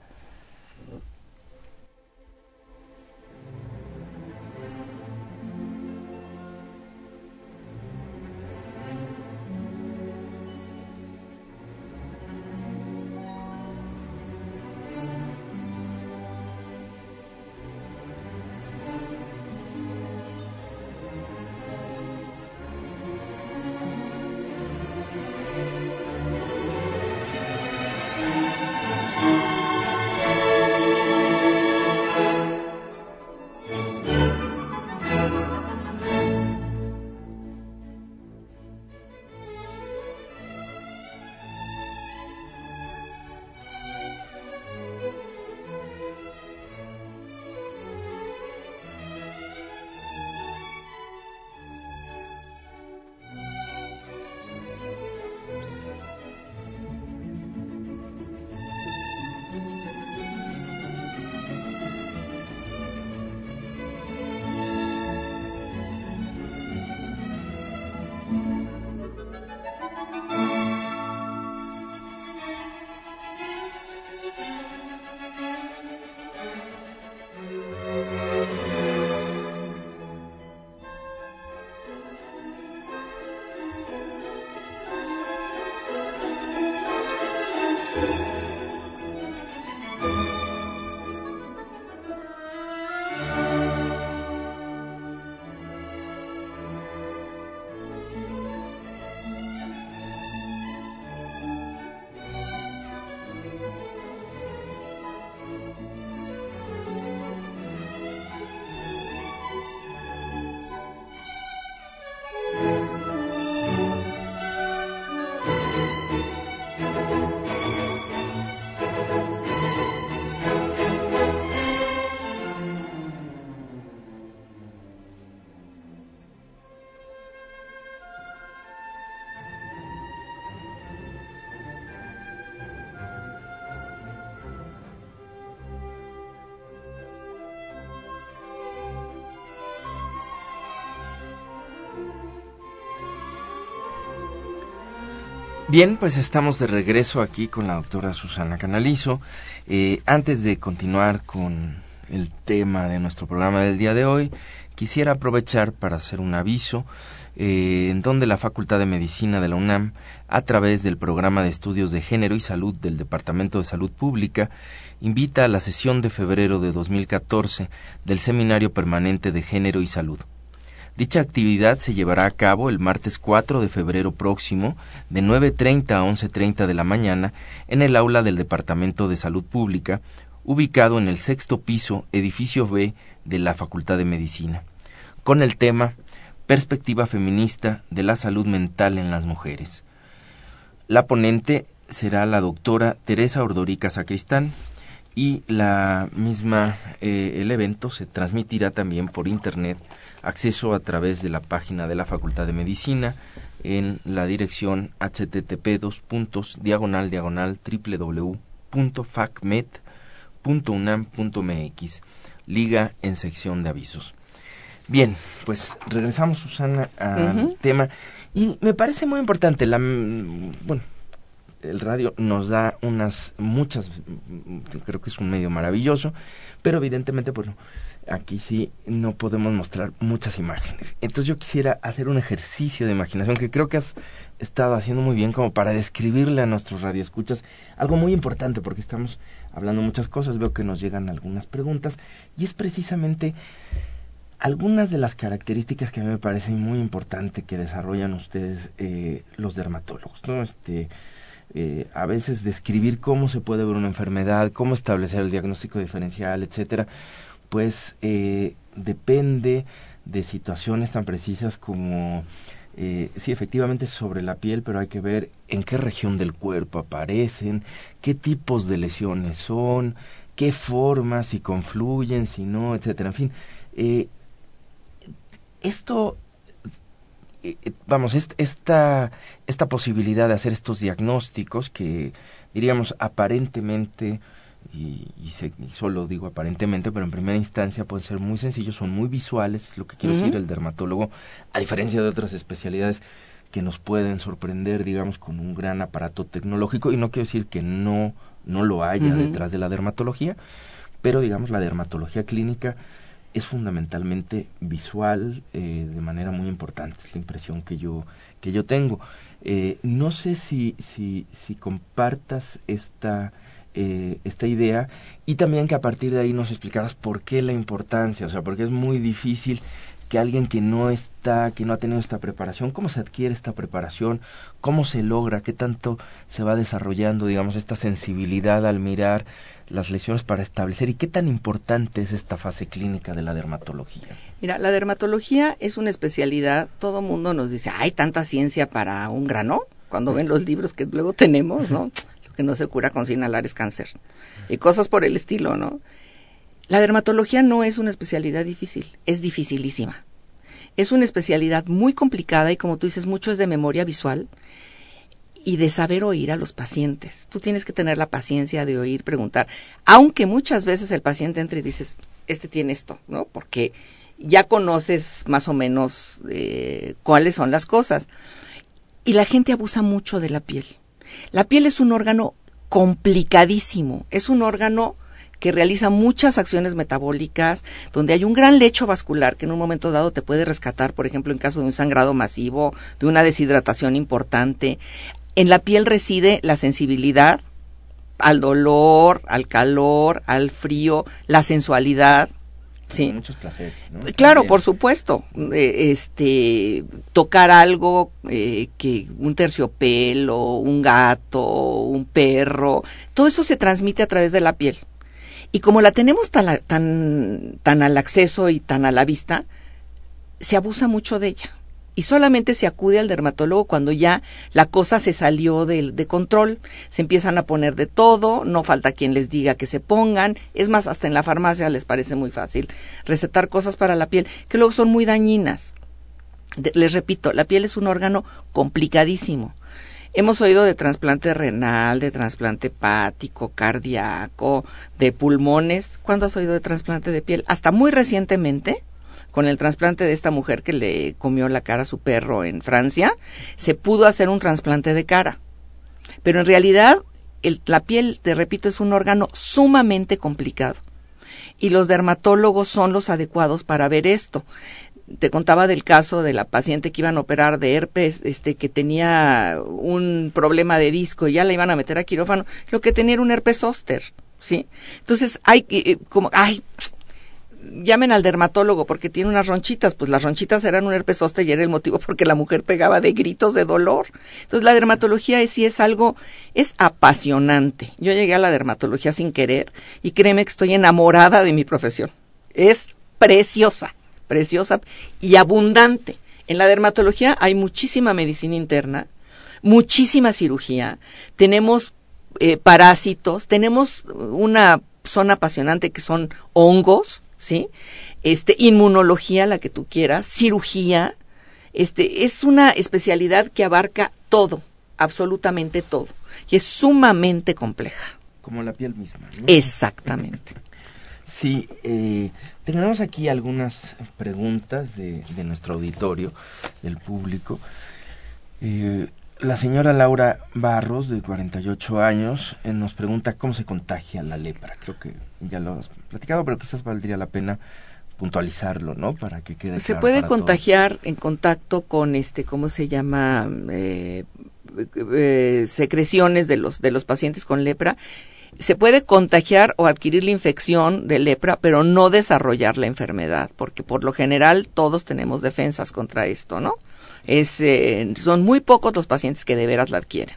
Bien, pues estamos de regreso aquí con la doctora Susana Canalizo. Eh, antes de continuar con el tema de nuestro programa del día de hoy, quisiera aprovechar para hacer un aviso eh, en donde la Facultad de Medicina de la UNAM, a través del programa de estudios de género y salud del Departamento de Salud Pública, invita a la sesión de febrero de 2014 del Seminario Permanente de Género y Salud. Dicha actividad se llevará a cabo el martes 4 de febrero próximo, de 9.30 a 11.30 de la mañana, en el aula del Departamento de Salud Pública, ubicado en el sexto piso, edificio B de la Facultad de Medicina. con el tema Perspectiva feminista de la salud mental en las mujeres. La ponente será la doctora Teresa Ordorica Sacristán y la misma eh, el evento se transmitirá también por internet acceso a través de la página de la Facultad de Medicina en la dirección http dos puntos diagonal diagonal www.facmed.unam.mx liga en sección de avisos. Bien pues regresamos Susana al tema. Y me parece muy importante la bueno el radio nos da unas muchas creo que es un medio maravilloso pero evidentemente bueno aquí sí no podemos mostrar muchas imágenes. Entonces yo quisiera hacer un ejercicio de imaginación que creo que has estado haciendo muy bien como para describirle a nuestros radioescuchas algo muy importante porque estamos hablando muchas cosas veo que nos llegan algunas preguntas y es precisamente algunas de las características que a mí me parecen muy importantes que desarrollan ustedes eh, los dermatólogos no este eh, a veces describir cómo se puede ver una enfermedad, cómo establecer el diagnóstico diferencial, etcétera, pues eh, depende de situaciones tan precisas como eh, sí, efectivamente sobre la piel, pero hay que ver en qué región del cuerpo aparecen, qué tipos de lesiones son, qué formas, si confluyen, si no, etcétera. En fin, eh, esto vamos, esta, esta posibilidad de hacer estos diagnósticos que diríamos aparentemente, y, solo digo aparentemente, pero en primera instancia pueden ser muy sencillos, son muy visuales, es lo que quiero decir el dermatólogo, a diferencia de otras especialidades que nos pueden sorprender, digamos, con un gran aparato tecnológico, y no quiero decir que no, no lo haya detrás de la dermatología, pero digamos la dermatología clínica es fundamentalmente visual eh, de manera muy importante, es la impresión que yo, que yo tengo. Eh, no sé si, si, si compartas esta, eh, esta idea y también que a partir de ahí nos explicaras por qué la importancia, o sea, porque es muy difícil que alguien que no está, que no ha tenido esta preparación, cómo se adquiere esta preparación, cómo se logra, qué tanto se va desarrollando, digamos, esta sensibilidad al mirar las lesiones para establecer y qué tan importante es esta fase clínica de la dermatología. Mira, la dermatología es una especialidad, todo mundo nos dice, hay tanta ciencia para un grano, cuando ven los libros que luego tenemos, ¿no? Que no se cura con inhalar es cáncer. Y cosas por el estilo, ¿no? La dermatología no es una especialidad difícil, es dificilísima. Es una especialidad muy complicada y como tú dices, mucho es de memoria visual y de saber oír a los pacientes. Tú tienes que tener la paciencia de oír, preguntar, aunque muchas veces el paciente entra y dices, este tiene esto, ¿no? Porque ya conoces más o menos eh, cuáles son las cosas. Y la gente abusa mucho de la piel. La piel es un órgano complicadísimo, es un órgano que realiza muchas acciones metabólicas, donde hay un gran lecho vascular que en un momento dado te puede rescatar, por ejemplo, en caso de un sangrado masivo, de una deshidratación importante. En la piel reside la sensibilidad al dolor, al calor, al frío, la sensualidad. Sí. Muchos placeres. Claro, por supuesto. Eh, este, tocar algo eh, que un terciopelo, un gato, un perro, todo eso se transmite a través de la piel. Y como la tenemos tan, tan, tan al acceso y tan a la vista, se abusa mucho de ella y solamente se acude al dermatólogo cuando ya la cosa se salió de, de, control, se empiezan a poner de todo, no falta quien les diga que se pongan, es más, hasta en la farmacia les parece muy fácil recetar cosas para la piel que luego son muy dañinas. les repito, la piel es un órgano complicadísimo. Hemos oído de trasplante renal, de trasplante hepático, cardíaco, de pulmones. ¿Cuándo has oído de trasplante de piel? Hasta muy recientemente, con el trasplante de esta mujer que le comió la cara a su perro en Francia, se pudo hacer un trasplante de cara. Pero en realidad la piel, te repito, es un órgano sumamente complicado. Y los dermatólogos son los adecuados para ver esto. Te contaba del caso de la paciente que iban a operar de herpes, este, que tenía un problema de disco y ya la iban a meter a quirófano, lo que tenía era un herpes zóster, ¿sí? Entonces hay eh, como, ay, llamen al dermatólogo porque tiene unas ronchitas, pues las ronchitas eran un herpes zóster y era el motivo porque la mujer pegaba de gritos de dolor. Entonces la dermatología es, sí es algo, es apasionante. Yo llegué a la dermatología sin querer y créeme que estoy enamorada de mi profesión. Es preciosa, preciosa y abundante. En la dermatología hay muchísima medicina interna, muchísima cirugía, tenemos eh, parásitos, tenemos una zona apasionante que son hongos, ¿sí? Este, inmunología, la que tú quieras, cirugía, este, es una especialidad que abarca todo, absolutamente todo, y es sumamente compleja. Como la piel misma. Exactamente. Sí, eh, tenemos aquí algunas preguntas de, de nuestro auditorio, del público. Eh, la señora Laura Barros, de 48 años, eh, nos pregunta cómo se contagia la lepra. Creo que ya lo has platicado, pero quizás valdría la pena puntualizarlo, ¿no? Para que quede Se puede contagiar en contacto con este, ¿cómo se llama? Eh, eh, secreciones de los de los pacientes con lepra. Se puede contagiar o adquirir la infección de lepra, pero no desarrollar la enfermedad, porque por lo general todos tenemos defensas contra esto, ¿no? Es, eh, son muy pocos los pacientes que de veras la adquieren.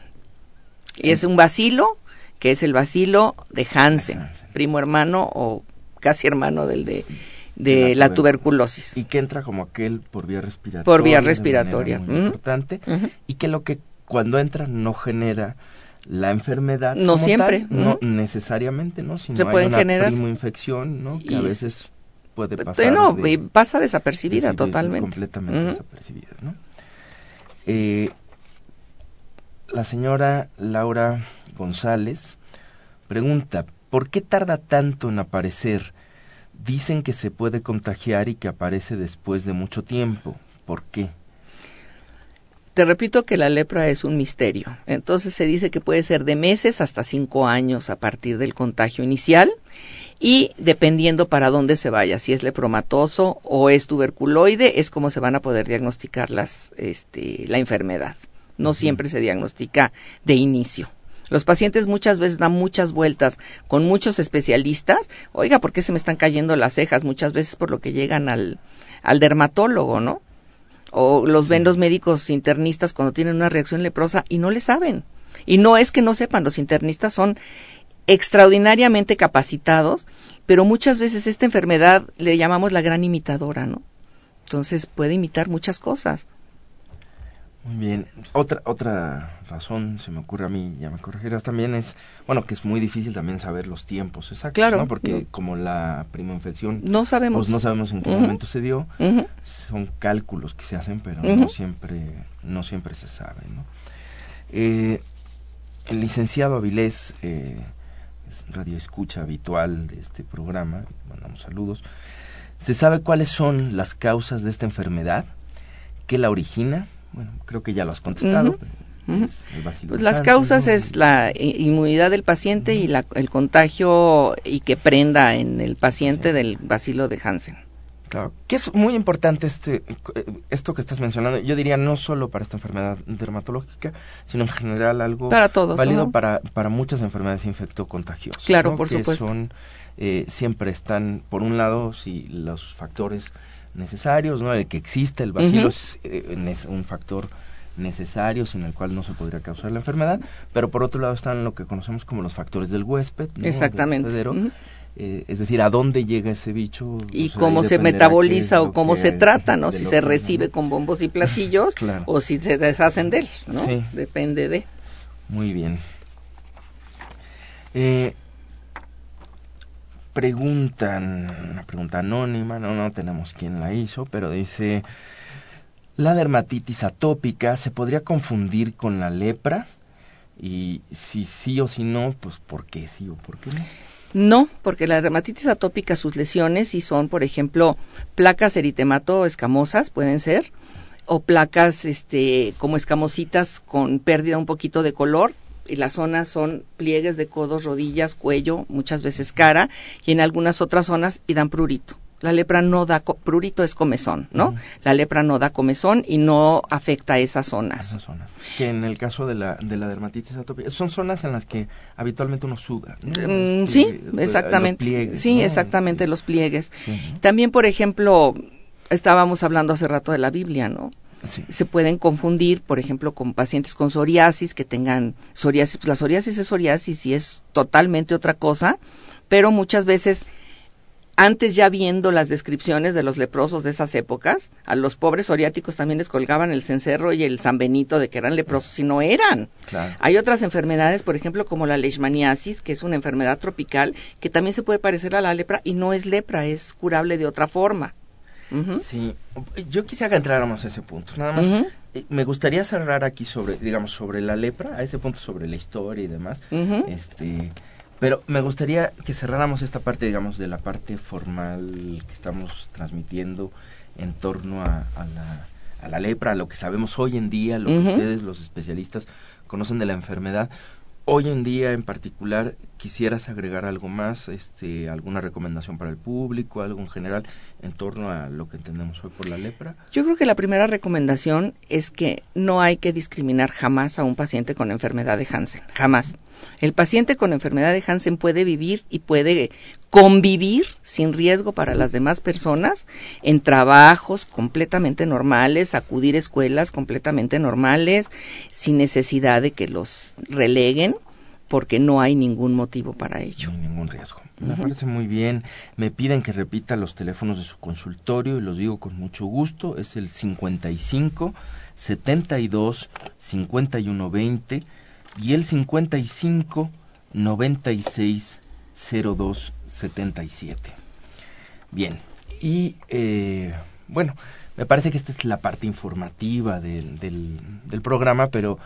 Y es un vacilo, que es el vacilo de Hansen, primo hermano o casi hermano del de de la, tuberculosis. Y que entra como aquel por vía respiratoria. Por vía respiratoria. Muy importante. Y que lo que cuando entra no genera la enfermedad. No siempre. no necesariamente, ¿no? Sino Se puede una generar. infección, ¿no? Que a veces puede pasar. No, pasa desapercibida totalmente. Completamente desapercibida, ¿no? Eh, la señora Laura González pregunta, ¿por qué tarda tanto en aparecer Dicen que se puede contagiar y que aparece después de mucho tiempo. ¿Por qué? Te repito que la lepra es un misterio. Entonces se dice que puede ser de meses hasta cinco años a partir del contagio inicial y dependiendo para dónde se vaya, si es lepromatoso o es tuberculoide, es como se van a poder diagnosticar las, este, la enfermedad. No siempre se diagnostica de inicio. Los pacientes muchas veces dan muchas vueltas con muchos especialistas. Oiga, ¿por qué se me están cayendo las cejas? Muchas veces por lo que llegan al, al dermatólogo, ¿no? O los ven los médicos internistas cuando tienen una reacción leprosa y no le saben. Y no es que no sepan, los internistas son extraordinariamente capacitados, pero muchas veces esta enfermedad le llamamos la gran imitadora, ¿no? Entonces puede imitar muchas cosas. Muy bien. Otra otra razón se me ocurre a mí, ya me corregirás también es, bueno, que es muy difícil también saber los tiempos exactos, claro, ¿no? Porque como la prima infección, no sabemos, pues no sabemos en qué momento se dio. Son cálculos que se hacen, pero no siempre no siempre se sabe, ¿no? Eh, el licenciado Avilés eh, es radio escucha habitual de este programa, mandamos saludos. ¿Se sabe cuáles son las causas de esta enfermedad? ¿Qué la origina? Bueno, creo que ya lo has contestado. pues las causas es la inmunidad del paciente y la, el contagio y que prenda en el paciente del bacilo de Hansen. Claro, que es muy importante este esto que estás mencionando. Yo diría no solo para esta enfermedad dermatológica, sino en general algo para todos, válido para para muchas enfermedades infectocontagiosas. Claro, por que supuesto. Son eh, siempre están por un lado si los factores necesarios, ¿no? El que existe el bacilo es eh, un factor necesario sin el cual no se podría causar la enfermedad, pero por otro lado están lo que conocemos como los factores del huésped, exactamente, eh, es decir, a dónde llega ese bicho y cómo se metaboliza o cómo se trata, ¿no? Si se recibe con bombos y platillos o si se deshacen de él, ¿no? Depende de. Muy bien. Eh, preguntan, una pregunta anónima, no, no tenemos quién la hizo, pero dice, ¿la dermatitis atópica se podría confundir con la lepra? Y si sí o si no, pues ¿por qué sí o por qué no? No, porque la dermatitis atópica, sus lesiones sí son, por ejemplo, placas eritemato escamosas, pueden ser, o placas este, como escamositas con pérdida un poquito de color, y las zonas son pliegues de codos, rodillas, cuello, muchas veces cara, y en algunas otras zonas y dan prurito. La lepra no da, prurito es comezón, ¿no? La lepra no da comezón y no afecta a esas zonas. Esas zonas. Que en el caso de la, de la dermatitis atópica, son zonas en las que habitualmente uno suda. Mm, este, sí, exactamente. sí, exactamente, los pliegues. También, por ejemplo, estábamos hablando hace rato de la Biblia, ¿no? Se pueden confundir, por ejemplo, con pacientes con psoriasis que tengan psoriasis. Pues la psoriasis es psoriasis y es totalmente otra cosa, pero muchas veces antes ya viendo las descripciones de los leprosos de esas épocas, a los pobres oriáticos también les colgaban el cencerro y el San Benito de que eran leprosos y no eran. Hay otras enfermedades, por ejemplo, como la leishmaniasis, que es una enfermedad tropical, que también se puede parecer a la lepra y no es lepra, es curable de otra forma. Sí, yo quisiera que entráramos a ese punto. Nada más, eh, me gustaría cerrar aquí sobre, digamos, sobre la lepra, a ese punto sobre la historia y demás. Este pero me gustaría que cerráramos esta parte, digamos, de la parte formal que estamos transmitiendo en torno a, la, a la lepra, a lo que sabemos hoy en día, lo que ustedes, los especialistas, conocen de la enfermedad. Hoy en día en particular, quisieras agregar algo más, este, alguna recomendación para el público, algo en general en torno a lo que entendemos hoy por la lepra. Yo creo que la primera recomendación es que no hay que discriminar jamás a un paciente con enfermedad de Hansen, jamás. El paciente con enfermedad de Hansen puede vivir y puede convivir sin riesgo para las demás personas en trabajos completamente normales, acudir a escuelas completamente normales, sin necesidad de que los releguen, porque no hay ningún motivo para ello. No hay ningún riesgo. Me parece muy bien. Me piden que repita los teléfonos de su consultorio y los digo con mucho gusto. Es el 55 72 51 20 y el 55 96 02 77. Bien, y eh, bueno, me parece que esta es la parte informativa del, del, programa, pero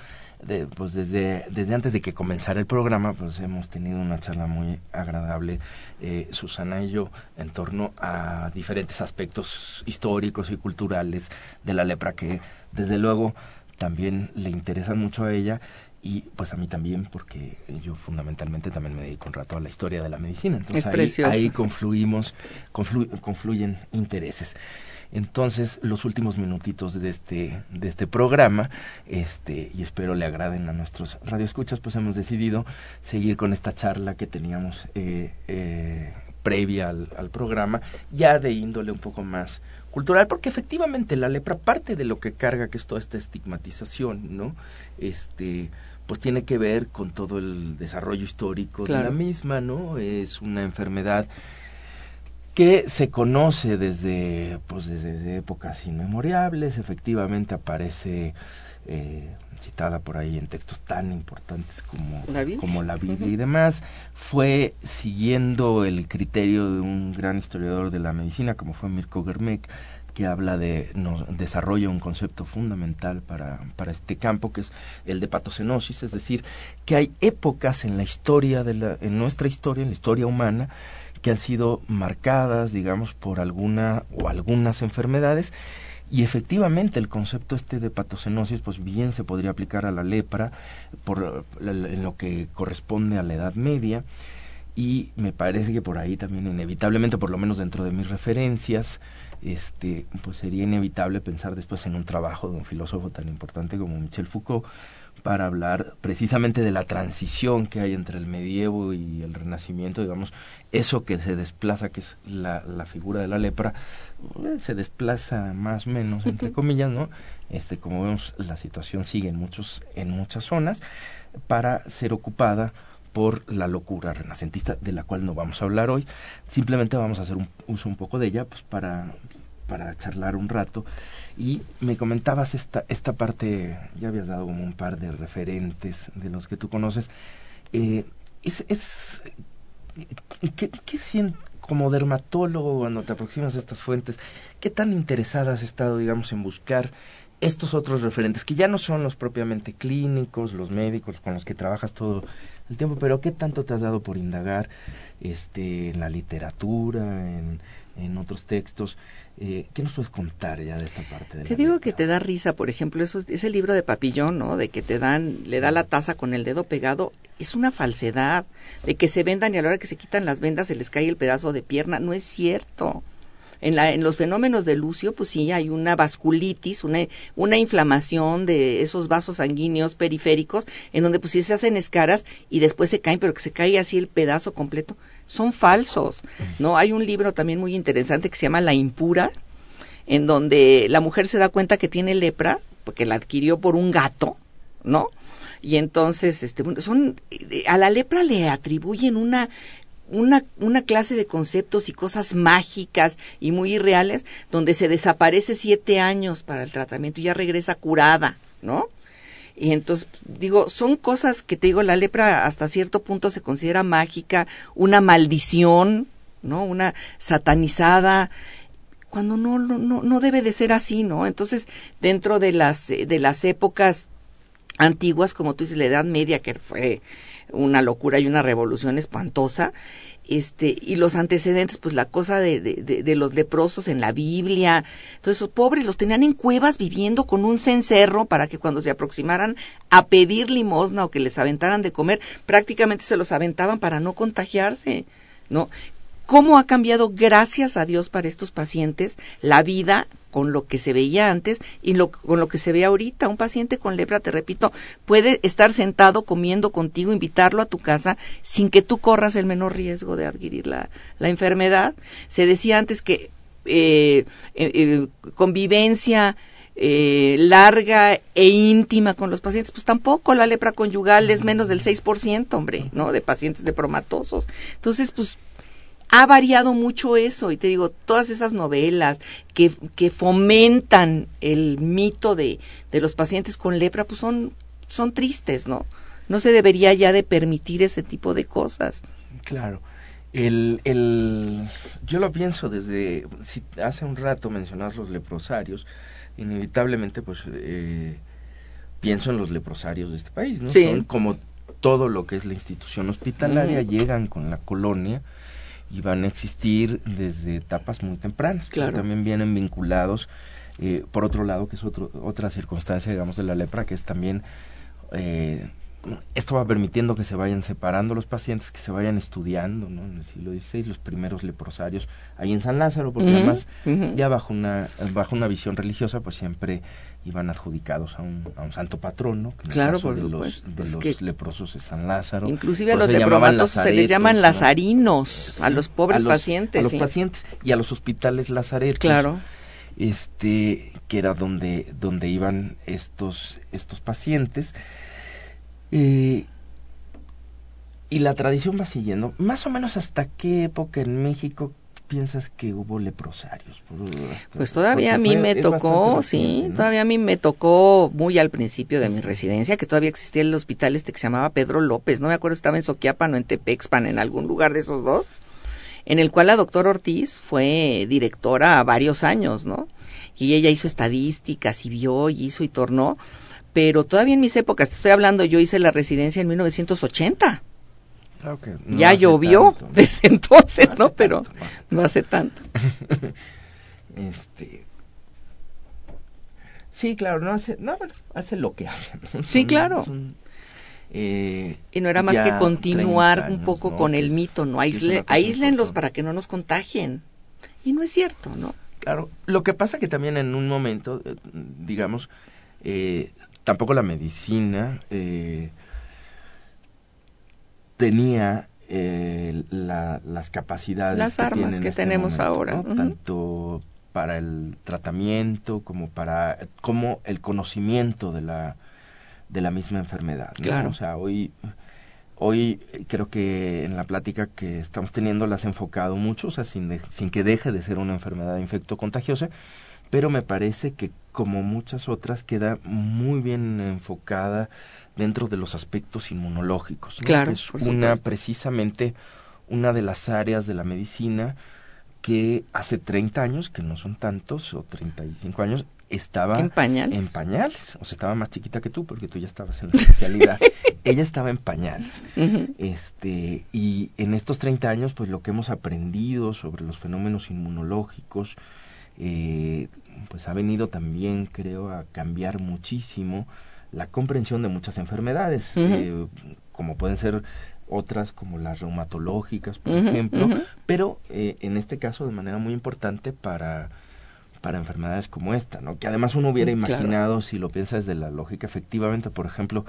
pues desde, desde antes de que comenzara el programa, pues hemos tenido una charla muy agradable, eh, Susana y yo, en torno a diferentes aspectos históricos y culturales de la lepra que desde luego también le interesan mucho a ella y pues a mí también porque yo fundamentalmente también me dedico un rato a la historia de la medicina. Entonces ahí, confluimos confluyen intereses. Entonces los últimos minutitos de este de este programa este y espero le agraden a nuestros radioescuchas pues hemos decidido seguir con esta charla que teníamos eh, eh, previa al, al programa ya de índole un poco más cultural, porque efectivamente la lepra parte de lo que carga que es toda esta estigmatización, ¿no? Este, pues tiene que ver con todo el desarrollo histórico de la misma, ¿no? Es una enfermedad que se conoce desde, pues desde épocas inmemorables, efectivamente aparece eh, citada por ahí en textos tan importantes como la Biblia, como la Biblia y demás, fue siguiendo el criterio de un gran historiador de la medicina como fue Mirko Germek, que habla de, nos desarrolla un concepto fundamental para, para este campo, que es el de patocenosis, es decir, que hay épocas en la historia, de la, en nuestra historia, en la historia humana, que han sido marcadas, digamos, por alguna o algunas enfermedades, y efectivamente el concepto este de patocenosis, pues bien se podría aplicar a la lepra, por, en lo que corresponde a la Edad Media, y me parece que por ahí también inevitablemente, por lo menos dentro de mis referencias, este, pues sería inevitable pensar después en un trabajo de un filósofo tan importante como Michel Foucault para hablar precisamente de la transición que hay entre el medievo y el renacimiento, digamos, eso que se desplaza, que es la, la figura de la lepra, eh, se desplaza más o menos, entre comillas, ¿no? Este, como vemos, la situación sigue en, muchos, en muchas zonas para ser ocupada por la locura renacentista, de la cual no vamos a hablar hoy. Simplemente vamos a hacer un uso un poco de ella pues, para, para charlar un rato. Y me comentabas esta, esta parte, ya habías dado como un par de referentes de los que tú conoces. Eh, es, es, ¿qué, qué sientes como dermatólogo cuando te aproximas a estas fuentes? ¿Qué tan interesada has estado, digamos, en buscar estos otros referentes, que ya no son los propiamente clínicos, los médicos con los que trabajas todo el tiempo, pero ¿qué tanto te has dado por indagar este, en la literatura, en, en otros textos? Eh, ¿Qué nos puedes contar ya de esta parte? De te digo que te da risa, por ejemplo, eso, ese libro de Papillón, ¿no? De que te dan, le da la taza con el dedo pegado, es una falsedad. De que se vendan y a la hora que se quitan las vendas se les cae el pedazo de pierna, no es cierto. En, la, en los fenómenos de Lucio, pues sí, hay una vasculitis, una, una inflamación de esos vasos sanguíneos periféricos, en donde pues sí se hacen escaras y después se caen, pero que se cae así el pedazo completo. Son falsos, ¿no? Hay un libro también muy interesante que se llama La Impura, en donde la mujer se da cuenta que tiene lepra, porque la adquirió por un gato, ¿no? Y entonces, este, son, a la lepra le atribuyen una una, una clase de conceptos y cosas mágicas y muy irreales, donde se desaparece siete años para el tratamiento y ya regresa curada, ¿no? Y entonces, digo, son cosas que te digo, la lepra hasta cierto punto se considera mágica, una maldición, ¿no? Una satanizada, cuando no, no, no debe de ser así, ¿no? Entonces, dentro de las, de las épocas antiguas, como tú dices, la Edad Media, que fue una locura y una revolución espantosa, este, y los antecedentes, pues la cosa de, de, de, los leprosos en la Biblia, entonces esos pobres los tenían en cuevas viviendo con un cencerro para que cuando se aproximaran a pedir limosna o que les aventaran de comer, prácticamente se los aventaban para no contagiarse, ¿no? ¿Cómo ha cambiado, gracias a Dios, para estos pacientes la vida con lo que se veía antes y lo, con lo que se ve ahorita. Un paciente con lepra, te repito, puede estar sentado comiendo contigo, invitarlo a tu casa sin que tú corras el menor riesgo de adquirir la, la enfermedad. Se decía antes que eh, eh, eh convivencia larga e íntima con los pacientes, pues tampoco la lepra conyugal es menos del 6%, hombre, ¿no? De pacientes de promatosos. Entonces, pues ha variado mucho eso y te digo, todas esas novelas que, que fomentan el mito de, de los pacientes con lepra, pues son, son tristes, ¿no? No se debería ya de permitir ese tipo de cosas. Claro. El, el, yo lo pienso desde, si hace un rato mencionas los leprosarios, inevitablemente pues eh, pienso en los leprosarios de este país, ¿no? Son como todo lo que es la institución hospitalaria, llegan con la colonia, y van a existir desde etapas muy tempranas, claro. también vienen vinculados, eh, por otro lado, que es otro, otra circunstancia, digamos, de la lepra, que es también, eh, esto va permitiendo que se vayan separando los pacientes, que se vayan estudiando, ¿no? En el siglo XVI, los primeros leprosarios ahí en San Lázaro, porque además, ya bajo una, bajo una visión religiosa, pues siempre iban adjudicados a un, a un santo patrón, ¿no? claro, por de los, de los leprosos de San Lázaro. Inclusive a los lepromatos se les llaman lazarinos, a los pobres pacientes. A los pacientes y a los hospitales lazaretos. Claro. Este, que era donde, donde iban estos, estos pacientes. Eh, y la tradición va siguiendo. Más o menos hasta qué época en México piensas que hubo leprosarios? pues todavía a mí me tocó, sí, todavía a mí me tocó muy al principio de mi residencia, que todavía existía el hospital este que se llamaba Pedro López, no me acuerdo, estaba en Soquiapan o en Tepexpan, en algún lugar de esos dos, en el cual la doctora Ortiz fue directora varios años, ¿no? Y ella hizo estadísticas y vio y hizo y tornó, pero todavía en mis épocas, te estoy hablando, yo hice la residencia en 1980 ya llovió desde entonces, ¿no? Pero no hace tanto. este. Sí, claro, no hace, no, hace lo que hace. Sí, claro. Eh, y no era más que continuar un poco con el mito, ¿no? Aísle, aíslenlos para que no nos contagien. Y no es cierto, ¿no? Claro, lo que pasa que también en un momento, eh, digamos, eh, tampoco la medicina eh, tenía eh, las capacidades las armas que este tenemos ahora tanto para el tratamiento como para como el conocimiento de la de la misma enfermedad claro. O sea hoy hoy creo que en la plática que estamos teniendo las enfocado mucho o sea sin sin que deje de ser una enfermedad infecto contagiosa pero me parece que como muchas otras queda muy bien enfocada dentro de los aspectos inmunológicos. Claro, es una precisamente una de las áreas de la medicina que hace 30 años, que no son tantos, o 35 años, estaba en pañales. En pañales. O sea, estaba más chiquita que tú, porque tú ya estabas en la especialidad. Ella estaba en pañales. este, y en estos 30 años, pues lo que hemos aprendido sobre los fenómenos inmunológicos, eh, pues ha venido también, creo, a cambiar muchísimo la comprensión de muchas enfermedades, eh, como pueden ser otras como las reumatológicas, por ejemplo, pero eh, en este caso de manera muy importante para para enfermedades como esta, ¿no? Que además uno hubiera imaginado, si lo piensas desde la lógica, efectivamente, por ejemplo,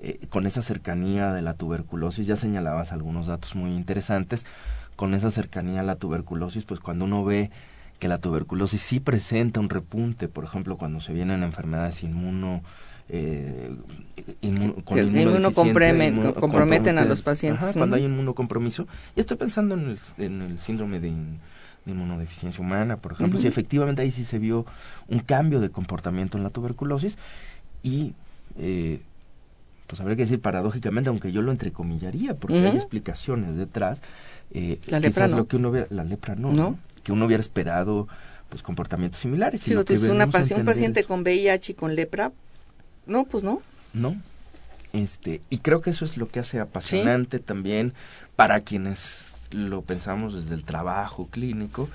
eh, con esa cercanía de la tuberculosis, ya señalabas algunos datos muy interesantes, con esa cercanía a la tuberculosis, pues cuando uno ve que la tuberculosis sí presenta un repunte, por ejemplo, cuando se vienen enfermedades inmuno eh, con el comprometen a los pacientes. cuando hay inmunocompromiso. Y estoy pensando en el, en el síndrome de, inmunodeficiencia humana, por ejemplo, si efectivamente ahí sí se vio un cambio de comportamiento en la tuberculosis y eh, pues habría que decir paradójicamente, aunque yo lo entrecomillaría, porque hay explicaciones detrás, eh, la lepra no. lo que uno hubiera, la lepra no, que uno hubiera esperado pues comportamientos similares. Sí, entonces una un paciente con VIH y con lepra, no, pues no. No, este, y creo que eso es lo que hace apasionante también para quienes lo pensamos desde el trabajo clínico.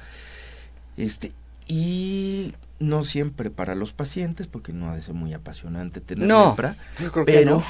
Este, y no siempre para los pacientes, porque no ha de ser muy apasionante tener no, lepra, pero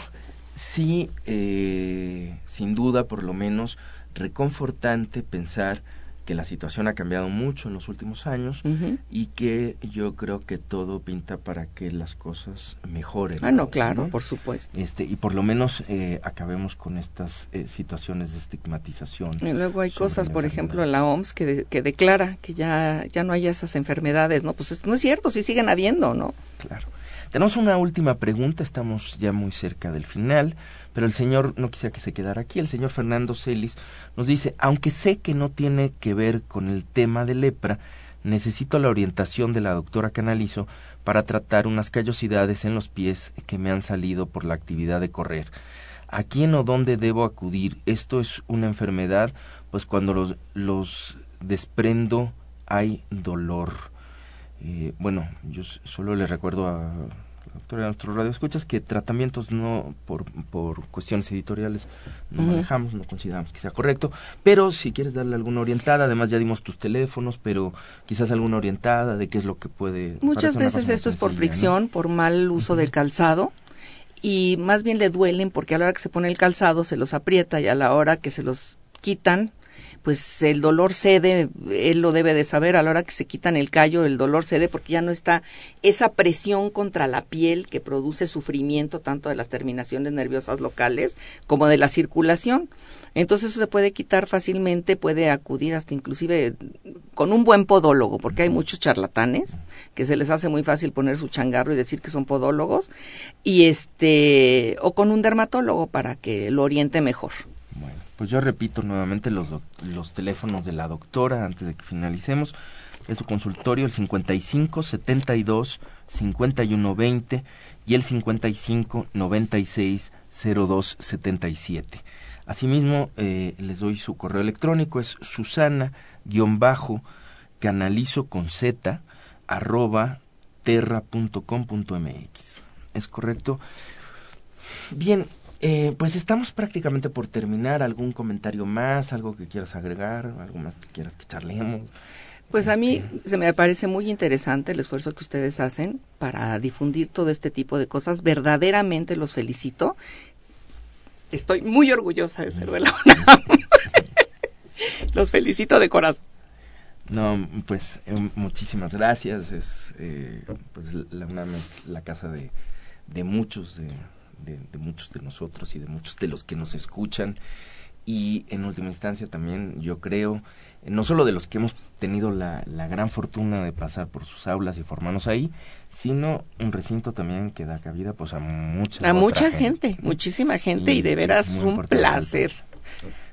sí, eh, sin duda, por lo menos, reconfortante pensar que la situación ha cambiado mucho en los últimos años y que yo creo que todo pinta para que las cosas mejoren. Ah, no, claro, por supuesto. Este, y por lo menos eh, acabemos con estas eh, situaciones de estigmatización. Y luego hay cosas, por ejemplo, en la OMS que, que declara que ya, ya no hay esas enfermedades, ¿no? Pues no es cierto, sí siguen habiendo, ¿no? Claro. Tenemos una última pregunta, estamos ya muy cerca del final pero el señor no quisiera que se quedara aquí. El señor Fernando Celis nos dice, aunque sé que no tiene que ver con el tema de lepra, necesito la orientación de la doctora Canalizo para tratar unas callosidades en los pies que me han salido por la actividad de correr. ¿A quién o dónde debo acudir? Esto es una enfermedad, pues cuando los, los desprendo hay dolor. Eh, bueno, yo solo le recuerdo a doctora, a nuestros radioescuchas que tratamientos no, por, por cuestiones editoriales, no manejamos, no consideramos que sea correcto, pero si quieres darle alguna orientada, además ya dimos tus teléfonos, pero quizás alguna orientada de qué es lo que puede... Muchas veces esto es por fricción, por mal uso del calzado, y más bien le duelen porque a la hora que se pone el calzado se los aprieta y a la hora que se los quitan pues el dolor cede, él lo debe de saber, a la hora que se quitan el callo, el dolor cede porque ya no está esa presión contra la piel que produce sufrimiento tanto de las terminaciones nerviosas locales como de la circulación. Entonces eso se puede quitar fácilmente, puede acudir hasta inclusive con un buen podólogo, porque hay muchos charlatanes que se les hace muy fácil poner su changarro y decir que son podólogos, y este, o con un dermatólogo para que lo oriente mejor. Pues yo repito nuevamente los, los teléfonos de la doctora antes de que finalicemos. Es su consultorio el 55 72 51 20 y el 55 96 02 77. Asimismo, eh, les doy su correo electrónico, es susana-canalizo con z arroba terra.com.mx. ¿Es correcto? Bien, eh, pues estamos prácticamente por terminar. ¿Algún comentario más? ¿Algo que quieras agregar? ¿Algo más que quieras que charlemos? Pues a mí este. se me parece muy interesante el esfuerzo que ustedes hacen para difundir todo este tipo de cosas. Verdaderamente los felicito. Estoy muy orgullosa de ser de la UNAM. los felicito de corazón. No, pues eh, muchísimas gracias. Es, eh, pues la UNAM es la casa de, de muchos de de, muchos de nosotros y de muchos de los que nos escuchan. Y en última instancia también yo creo no solo de los que hemos tenido la, la, gran fortuna de pasar por sus aulas y formarnos ahí, sino un recinto también que da cabida pues a mucha a mucha gente, muchísima gente y, de veras un placer.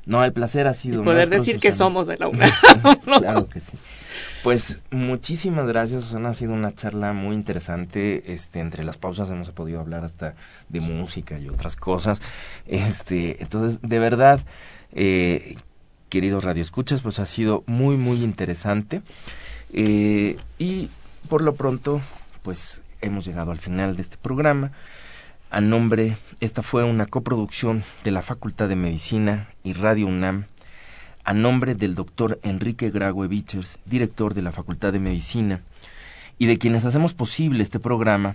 No, el placer ha sido y poder decir que somos de la UNAM. claro que sí. Pues muchísimas gracias, Susana. Ha sido una charla muy interesante. Este, entre las pausas hemos podido hablar hasta de música y otras cosas. Este, entonces, de verdad, eh, queridos radioescuchas, pues ha sido muy, muy interesante. Eh, y por lo pronto, pues hemos llegado al final de este programa. A nombre, esta fue una coproducción de la Facultad de Medicina y Radio UNAM a nombre del doctor Enrique Graue Vichers, director de la Facultad de Medicina, y de quienes hacemos posible este programa,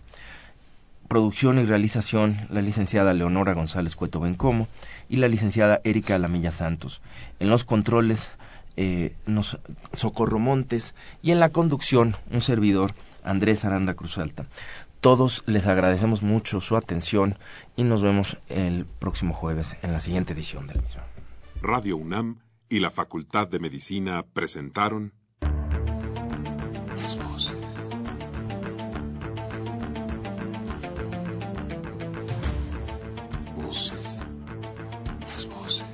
producción y realización, la licenciada Leonora González Cueto Bencomo y la licenciada Erika Alamilla Santos. En los controles, eh, nos, Socorro Montes y en la conducción, un servidor, Andrés Aranda Cruzalta. Todos les agradecemos mucho su atención y nos vemos el próximo jueves en la siguiente edición del mismo. Radio UNAM y la Facultad de Medicina presentaron Las voces. Voces. Las voces.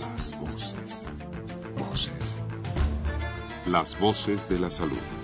Las. Voces. Las voces de la salud.